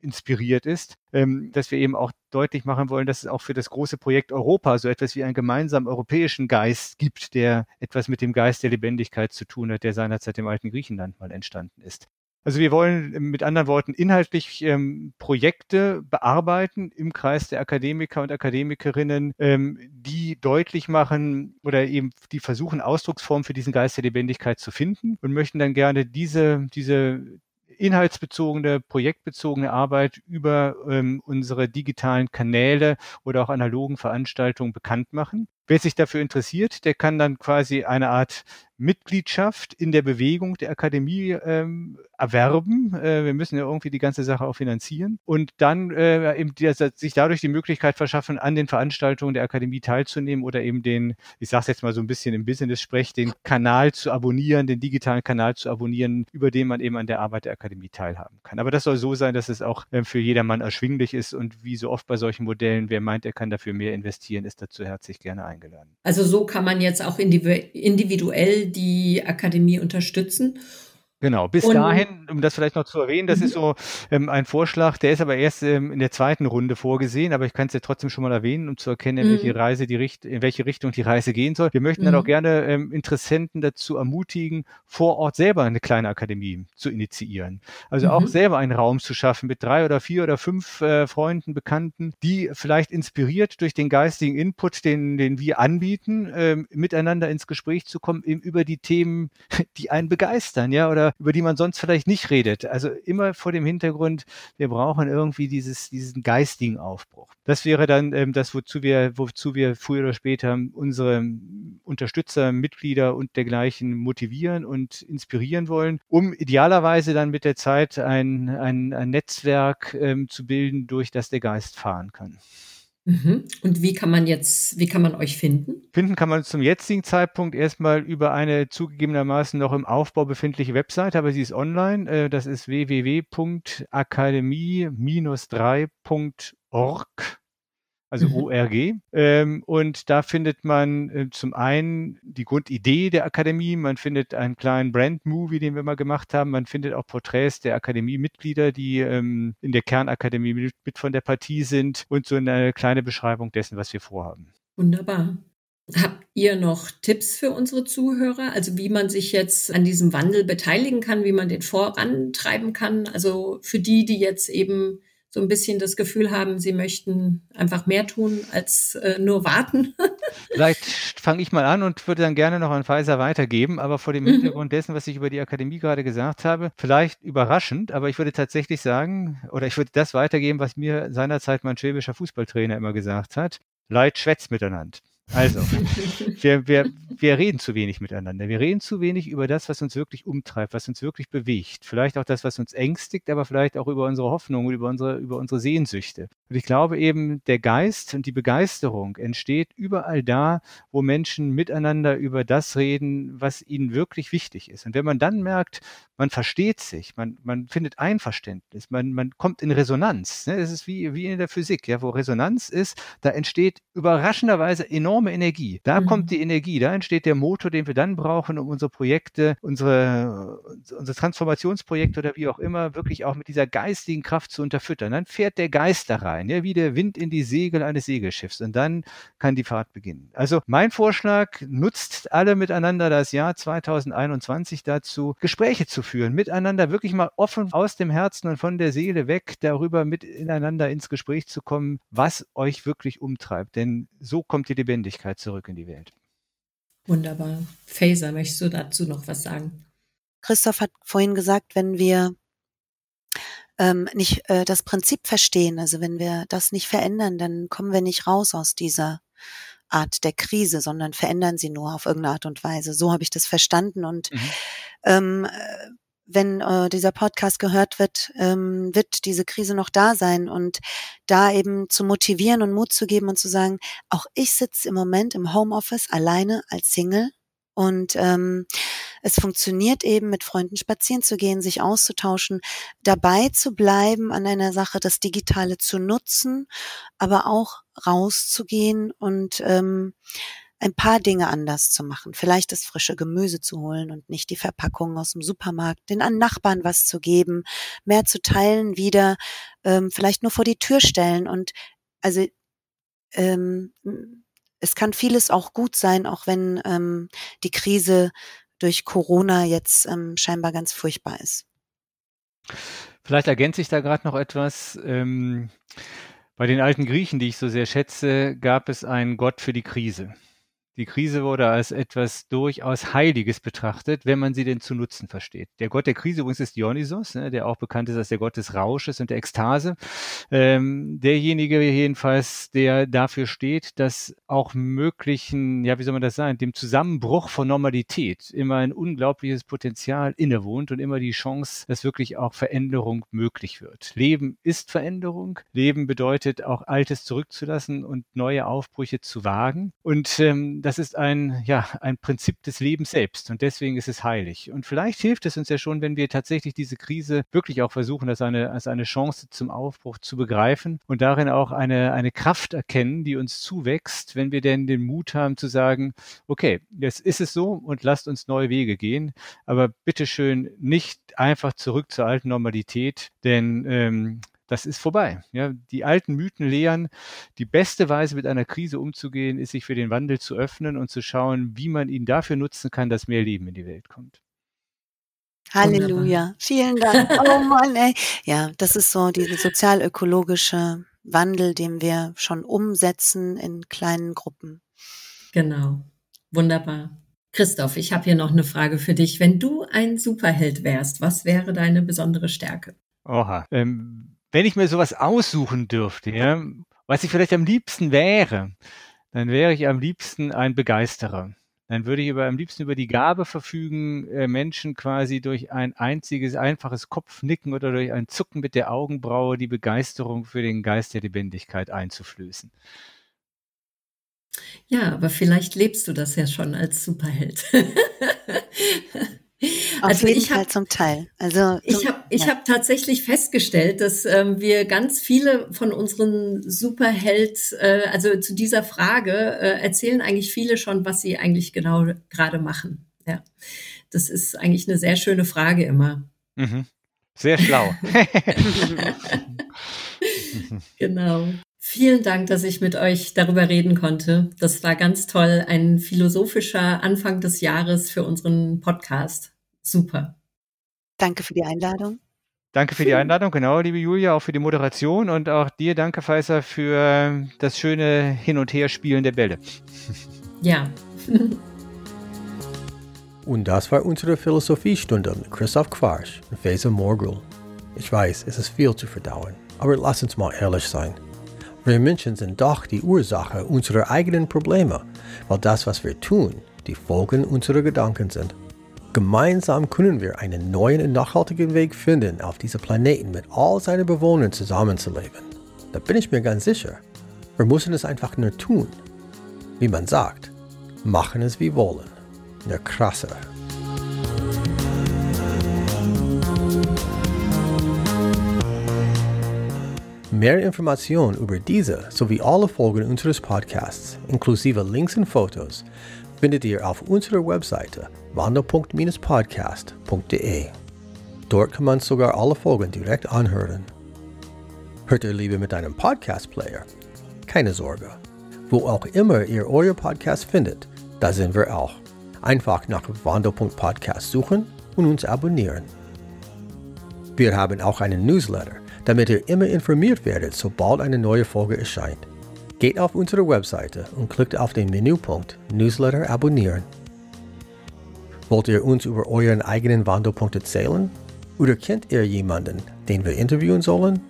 inspiriert ist, ähm, dass wir eben auch deutlich machen wollen, dass es auch für das große Projekt Europa so etwas wie einen gemeinsamen europäischen Geist gibt, der etwas mit dem Geist der Lebendigkeit zu tun hat, der seinerzeit im alten Griechenland mal entstanden ist. Also wir wollen mit anderen Worten inhaltlich ähm, Projekte bearbeiten im Kreis der Akademiker und Akademikerinnen, ähm, die deutlich machen oder eben die versuchen, Ausdrucksformen für diesen Geist der Lebendigkeit zu finden und möchten dann gerne diese, diese inhaltsbezogene, projektbezogene Arbeit über ähm, unsere digitalen Kanäle oder auch analogen Veranstaltungen bekannt machen. Wer sich dafür interessiert, der kann dann quasi eine Art Mitgliedschaft in der Bewegung der Akademie ähm, erwerben. Äh, wir müssen ja irgendwie die ganze Sache auch finanzieren und dann äh, eben die, sich dadurch die Möglichkeit verschaffen, an den Veranstaltungen der Akademie teilzunehmen oder eben den, ich sage es jetzt mal so ein bisschen im Business-Sprech, den Kanal zu abonnieren, den digitalen Kanal zu abonnieren, über den man eben an der Arbeit der Akademie teilhaben kann. Aber das soll so sein, dass es auch äh, für jedermann erschwinglich ist und wie so oft bei solchen Modellen, wer meint, er kann dafür mehr investieren, ist dazu herzlich gerne eingeladen. Also so kann man jetzt auch individuell die Akademie unterstützen. Genau, bis und, dahin, um das vielleicht noch zu erwähnen, das ist mhm. so ähm, ein Vorschlag, der ist aber erst ähm, in der zweiten Runde vorgesehen, aber ich kann es ja trotzdem schon mal erwähnen, um zu erkennen, in welche mhm. Reise die Richt in welche Richtung die Reise gehen soll. Wir möchten dann auch mhm. gerne ähm, Interessenten dazu ermutigen, vor Ort selber eine kleine Akademie zu initiieren. Also auch selber einen Raum zu schaffen mit drei oder vier oder fünf äh, Freunden, Bekannten, die vielleicht inspiriert durch den geistigen Input, den, den wir anbieten, ähm, miteinander ins Gespräch zu kommen, eben über die Themen, die einen begeistern, ja, oder über die man sonst vielleicht nicht redet. Also immer vor dem Hintergrund, wir brauchen irgendwie dieses, diesen geistigen Aufbruch. Das wäre dann ähm, das, wozu wir, wozu wir früher oder später unsere Unterstützer, Mitglieder und dergleichen motivieren und inspirieren wollen, um idealerweise dann mit der Zeit ein, ein, ein Netzwerk ähm, zu bilden, durch das der Geist fahren kann. Mhm. Und wie kann man jetzt, wie kann man euch finden? Finden kann man zum jetzigen Zeitpunkt erstmal über eine zugegebenermaßen noch im Aufbau befindliche Website, aber sie ist online. Äh, das ist www.akademie-3.org also mhm. ORG. Ähm, und da findet man äh, zum einen die Grundidee der Akademie, man findet einen kleinen Brand-Movie, den wir mal gemacht haben, man findet auch Porträts der Akademie-Mitglieder, die ähm, in der Kernakademie mit, mit von der Partie sind und so eine kleine Beschreibung dessen, was wir vorhaben. Wunderbar. Habt ihr noch Tipps für unsere Zuhörer? Also wie man sich jetzt an diesem Wandel beteiligen kann, wie man den vorantreiben kann? Also für die, die jetzt eben so ein bisschen das Gefühl haben, sie möchten einfach mehr tun als äh, nur warten. Vielleicht fange ich mal an und würde dann gerne noch an Pfizer weitergeben, aber vor dem mhm. Hintergrund dessen, was ich über die Akademie gerade gesagt habe, vielleicht überraschend, aber ich würde tatsächlich sagen, oder ich würde das weitergeben, was mir seinerzeit mein schwäbischer Fußballtrainer immer gesagt hat. Leid schwätzt miteinander. Also, wir, wir, wir reden zu wenig miteinander. Wir reden zu wenig über das, was uns wirklich umtreibt, was uns wirklich bewegt. Vielleicht auch das, was uns ängstigt, aber vielleicht auch über unsere Hoffnungen, über unsere, über unsere Sehnsüchte. Und ich glaube eben, der Geist und die Begeisterung entsteht überall da, wo Menschen miteinander über das reden, was ihnen wirklich wichtig ist. Und wenn man dann merkt, man versteht sich, man, man findet Einverständnis, man, man kommt in Resonanz. Ne? Es ist wie, wie in der Physik, ja, wo Resonanz ist, da entsteht überraschenderweise enorme Energie. Da mhm. kommt die Energie, da entsteht der Motor, den wir dann brauchen, um unsere Projekte, unsere, unsere Transformationsprojekte oder wie auch immer, wirklich auch mit dieser geistigen Kraft zu unterfüttern. Dann fährt der Geist da rein, ja, wie der Wind in die Segel eines Segelschiffs und dann kann die Fahrt beginnen. Also mein Vorschlag, nutzt alle miteinander das Jahr 2021 dazu, Gespräche zu führen, miteinander wirklich mal offen aus dem Herzen und von der Seele weg darüber miteinander ins Gespräch zu kommen, was euch wirklich umtreibt. Denn so kommt die Lebendigkeit zurück in die Welt. Wunderbar. Faser, möchtest du dazu noch was sagen? Christoph hat vorhin gesagt, wenn wir ähm, nicht äh, das Prinzip verstehen, also wenn wir das nicht verändern, dann kommen wir nicht raus aus dieser Art der Krise, sondern verändern sie nur auf irgendeine Art und Weise. So habe ich das verstanden. Und mhm. ähm, äh, wenn äh, dieser Podcast gehört wird, ähm, wird diese Krise noch da sein. Und da eben zu motivieren und Mut zu geben und zu sagen, auch ich sitze im Moment im Homeoffice alleine als Single. Und ähm, es funktioniert eben, mit Freunden spazieren zu gehen, sich auszutauschen, dabei zu bleiben an einer Sache, das Digitale zu nutzen, aber auch rauszugehen und ähm, ein paar Dinge anders zu machen. Vielleicht das frische Gemüse zu holen und nicht die Verpackungen aus dem Supermarkt, den Nachbarn was zu geben, mehr zu teilen, wieder ähm, vielleicht nur vor die Tür stellen und also ähm, es kann vieles auch gut sein, auch wenn ähm, die Krise durch Corona jetzt ähm, scheinbar ganz furchtbar ist. Vielleicht ergänze ich da gerade noch etwas. Ähm, bei den alten Griechen, die ich so sehr schätze, gab es einen Gott für die Krise. Die Krise wurde als etwas durchaus Heiliges betrachtet, wenn man sie denn zu nutzen versteht. Der Gott der Krise übrigens ist Dionysos, ne, der auch bekannt ist als der Gott des Rausches und der Ekstase. Ähm, derjenige jedenfalls, der dafür steht, dass auch möglichen, ja, wie soll man das sagen, dem Zusammenbruch von Normalität immer ein unglaubliches Potenzial innewohnt und immer die Chance, dass wirklich auch Veränderung möglich wird. Leben ist Veränderung. Leben bedeutet auch Altes zurückzulassen und neue Aufbrüche zu wagen. Und ähm, das ist ein, ja, ein Prinzip des Lebens selbst und deswegen ist es heilig. Und vielleicht hilft es uns ja schon, wenn wir tatsächlich diese Krise wirklich auch versuchen, als eine, als eine Chance zum Aufbruch zu begreifen und darin auch eine, eine Kraft erkennen, die uns zuwächst, wenn wir denn den Mut haben zu sagen, okay, jetzt ist es so und lasst uns neue Wege gehen, aber bitteschön nicht einfach zurück zur alten Normalität, denn ähm, das ist vorbei. Ja, die alten Mythen lehren, die beste Weise mit einer Krise umzugehen, ist sich für den Wandel zu öffnen und zu schauen, wie man ihn dafür nutzen kann, dass mehr Leben in die Welt kommt. Halleluja. Vielen Dank. Oh Mann, ey. Ja, das ist so dieser sozialökologische Wandel, den wir schon umsetzen in kleinen Gruppen. Genau. Wunderbar. Christoph, ich habe hier noch eine Frage für dich. Wenn du ein Superheld wärst, was wäre deine besondere Stärke? Oha. Ähm, wenn ich mir sowas aussuchen dürfte, ja, was ich vielleicht am liebsten wäre, dann wäre ich am liebsten ein Begeisterer. Dann würde ich über, am liebsten über die Gabe verfügen, äh, Menschen quasi durch ein einziges, einfaches Kopfnicken oder durch ein Zucken mit der Augenbraue die Begeisterung für den Geist der Lebendigkeit einzuflößen. Ja, aber vielleicht lebst du das ja schon als Superheld. Auf also jeden Fall hab, zum Teil. Also ich habe ich ja. hab tatsächlich festgestellt, dass ähm, wir ganz viele von unseren Superheld, äh, also zu dieser Frage äh, erzählen eigentlich viele schon, was sie eigentlich genau gerade machen. Ja, das ist eigentlich eine sehr schöne Frage immer. Mhm. Sehr schlau. genau. Vielen Dank, dass ich mit euch darüber reden konnte. Das war ganz toll. Ein philosophischer Anfang des Jahres für unseren Podcast. Super. Danke für die Einladung. Danke für die Einladung, genau, liebe Julia, auch für die Moderation und auch dir, danke, Feiser, für das schöne Hin- und Herspielen der Bälle. Ja. und das war unsere Philosophiestunde mit Christoph Quarsch und Faser Morgul. Ich weiß, es ist viel zu verdauen, aber lass uns mal ehrlich sein. Wir Menschen sind doch die Ursache unserer eigenen Probleme, weil das, was wir tun, die Folgen unserer Gedanken sind. Gemeinsam können wir einen neuen und nachhaltigen Weg finden, auf diesem Planeten mit all seinen Bewohnern zusammenzuleben. Da bin ich mir ganz sicher. Wir müssen es einfach nur tun. Wie man sagt, machen es wie wollen. Nur krasser. Mehr Informationen über diese sowie alle Folgen unseres Podcasts, inklusive Links und Fotos, findet ihr auf unserer Webseite wandelpunkt-podcast.de. Dort kann man sogar alle Folgen direkt anhören. Hört ihr lieber mit einem Podcast-Player? Keine Sorge. Wo auch immer ihr euer Podcast findet, da sind wir auch. Einfach nach Wandelpunkt-Podcast suchen und uns abonnieren. Wir haben auch einen Newsletter damit ihr immer informiert werdet, sobald eine neue Folge erscheint. Geht auf unsere Webseite und klickt auf den Menüpunkt Newsletter abonnieren. Wollt ihr uns über euren eigenen Wandelpunkt erzählen? Oder kennt ihr jemanden, den wir interviewen sollen?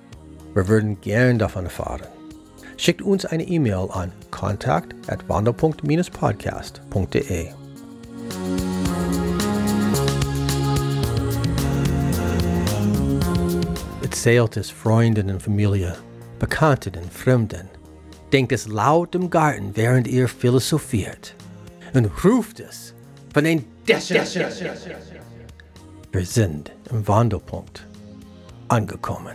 Wir würden gern davon erfahren. Schickt uns eine E-Mail an kontakt at wandelpunkt-podcast.de. erzählt es Freunden und Familie, Bekannten und Fremden. Denkt es laut im Garten, während ihr philosophiert. Und ruft es von den Dächern. Wir sind im Wandelpunkt angekommen.